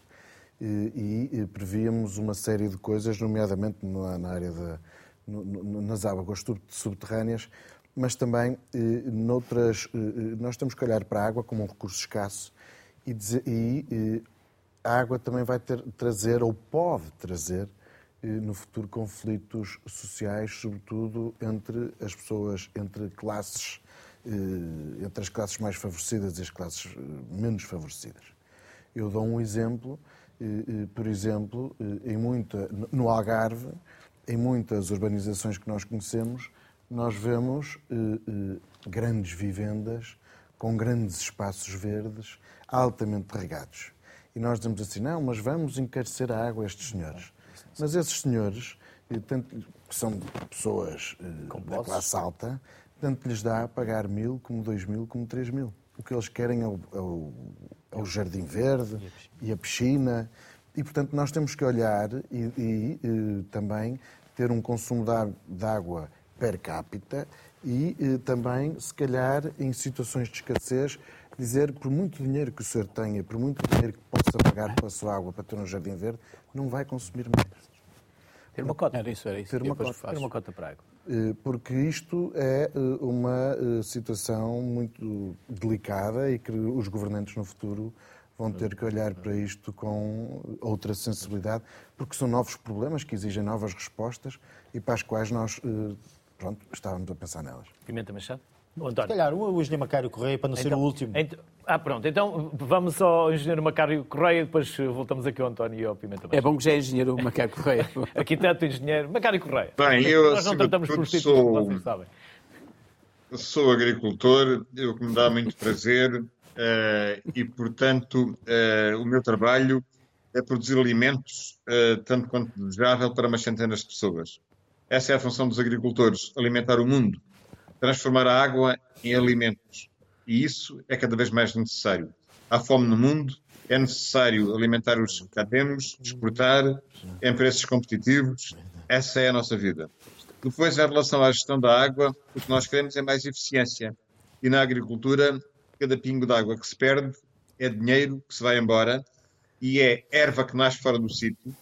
E, e prevíamos uma série de coisas, nomeadamente na, área da, nas águas subterrâneas, mas também noutras. Nós temos que olhar para a água como um recurso escasso e, dizer, e a água também vai ter, trazer, ou pode trazer, no futuro conflitos sociais, sobretudo entre as pessoas, entre classes entre as classes mais favorecidas e as classes eh, menos favorecidas. Eu dou um exemplo, por exemplo, em muita, no Algarve, em muitas urbanizações que nós conhecemos, nós vemos grandes vivendas com grandes espaços verdes altamente regados. E nós dizemos assim, não, mas vamos encarecer a água a estes senhores. Mas esses senhores, que são pessoas da classe alta, tanto lhes dá a pagar mil, como dois mil, como três mil. O que eles querem é o, é o, é o jardim verde e a piscina. E, portanto, nós temos que olhar e, e, e também ter um consumo de água per capita e, e também, se calhar, em situações de escassez, dizer que por muito dinheiro que o senhor tenha, por muito dinheiro que possa pagar pela sua água para ter um jardim verde, não vai consumir mais. Ter uma cota. Era isso, era isso. Ter uma, cota. Ter uma cota para água. Eh, porque isto é eh, uma eh, situação muito delicada e que os governantes no futuro vão ter que olhar para isto com outra sensibilidade, porque são novos problemas que exigem novas respostas e para as quais nós pronto, estávamos a pensar nelas. Pimenta Machado? António. Se calhar o engenheiro Macário Correia, para não então, ser o último. Então, ah, pronto. Então vamos ao engenheiro Macário Correia depois voltamos aqui ao António e ao Pimenta É bom que já é engenheiro Macário Correia. Arquiteto, engenheiro Macário Correia. Bem, eu, Nós não tratamos por títulos, sou... vocês sabem. Sou agricultor, o que me dá muito prazer uh, e, portanto, uh, o meu trabalho é produzir alimentos, uh, tanto quanto desejável, para umas centenas de pessoas. Essa é a função dos agricultores, alimentar o mundo transformar a água em alimentos. E isso é cada vez mais necessário. Há fome no mundo, é necessário alimentar os que cá temos, exportar, em preços competitivos. Essa é a nossa vida. Depois, em relação à gestão da água, o que nós queremos é mais eficiência. E na agricultura, cada pingo de água que se perde é dinheiro que se vai embora e é erva que nasce fora do sítio.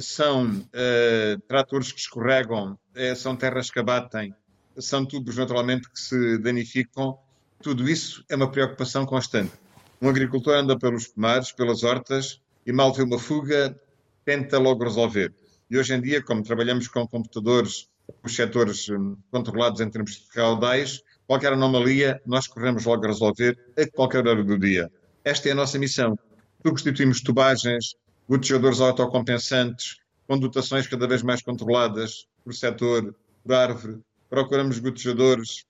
São uh, tratores que escorregam, uh, são terras que abatem, são tubos naturalmente que se danificam. Tudo isso é uma preocupação constante. Um agricultor anda pelos pomares, pelas hortas e mal vê uma fuga, tenta logo resolver. E hoje em dia, como trabalhamos com computadores, os setores hum, controlados em termos de caudais, qualquer anomalia nós corremos logo a resolver a qualquer hora do dia. Esta é a nossa missão. Substituímos tubagens, gotejadores autocompensantes, com dotações cada vez mais controladas por setor, por árvore, procuramos gotejadores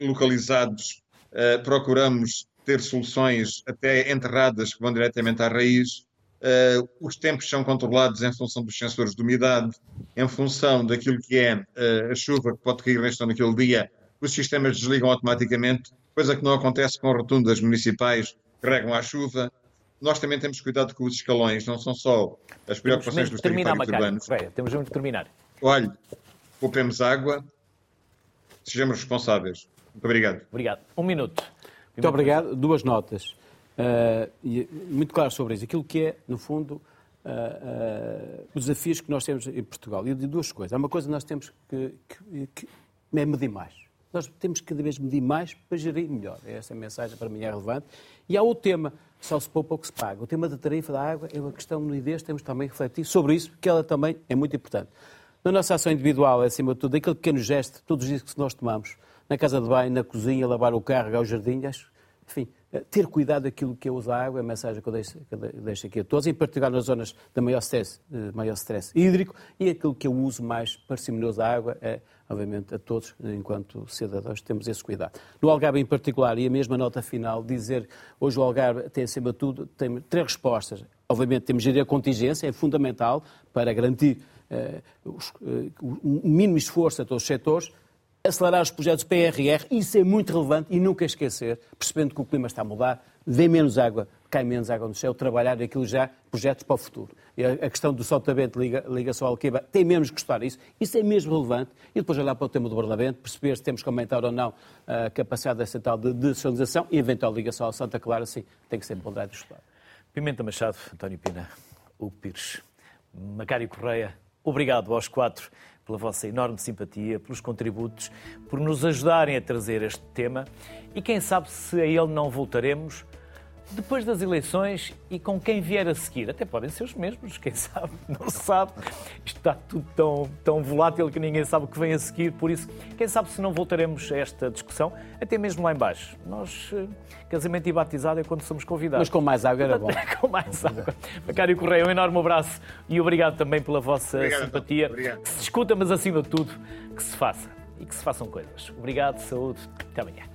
localizados, uh, procuramos ter soluções até enterradas que vão diretamente à raiz. Uh, os tempos são controlados em função dos sensores de umidade, em função daquilo que é uh, a chuva que pode cair neste naquele dia. Os sistemas desligam automaticamente, coisa que não acontece com rotundas municipais que regam à chuva. Nós também temos cuidado com os escalões, não são só as preocupações dos territórios urbanos. Temos que terminar. Olhe, poupemos água, sejamos responsáveis. Muito obrigado. Obrigado. Um minuto. Muito obrigado. Duas notas. Uh, muito claro sobre isso. Aquilo que é, no fundo, uh, uh, os desafios que nós temos em Portugal. E de duas coisas. Há uma coisa que nós temos que, que, que é medir mais. Nós temos que cada vez medir mais para gerir melhor. Essa mensagem para mim é relevante. E há outro tema, só se poupa o que se paga. O tema da tarifa da água é uma questão de nudez, temos também que refletir sobre isso, porque ela também é muito importante. Na nossa ação individual, é, acima de tudo, aquele pequeno gesto, todos os dias que nós tomamos, na casa de banho, na cozinha, lavar o carro, ao jardim, acho, enfim, eh, ter cuidado daquilo que eu uso a água, é a mensagem que eu deixo, que eu deixo aqui a todos, em particular nas zonas de maior stress, maior stress hídrico, e aquilo que eu uso mais parcimonioso da água é, obviamente, a todos, enquanto cidadãos, temos esse cuidado. No Algarve em particular, e a mesma nota final, dizer hoje o Algarve tem, acima de tudo, tem três respostas. Obviamente, temos de gerir a contingência, é fundamental para garantir o mínimo esforço a todos os setores, acelerar os projetos PRR, isso é muito relevante e nunca esquecer, percebendo que o clima está a mudar, vem menos água, cai menos água no céu, trabalhar aquilo já, projetos para o futuro. E a questão do soltamento liga, ligação ao Alqueva tem mesmo que custar isso, isso é mesmo relevante. E depois olhar para o tema do Parlamento, perceber se temos que aumentar ou não a capacidade da central de descentralização e eventual ligação ao Santa Clara, sim, tem que ser ponderado e estudado. Pimenta Machado, António Pina, Hugo Pires, Macário Correia, obrigado aos quatro pela vossa enorme simpatia, pelos contributos, por nos ajudarem a trazer este tema. E quem sabe se a ele não voltaremos depois das eleições e com quem vier a seguir. Até podem ser os mesmos, quem sabe, não se sabe. Isto está tudo tão, tão volátil que ninguém sabe o que vem a seguir, por isso, quem sabe se não voltaremos a esta discussão, até mesmo lá embaixo. Nós, eh, casamento e batizado é quando somos convidados. Mas com mais água era bom. com mais água. Macário Correia, um enorme abraço e obrigado também pela vossa obrigado, simpatia. Obrigado. Que se discuta, mas acima de tudo, que se faça e que se façam coisas. Obrigado, saúde, até amanhã.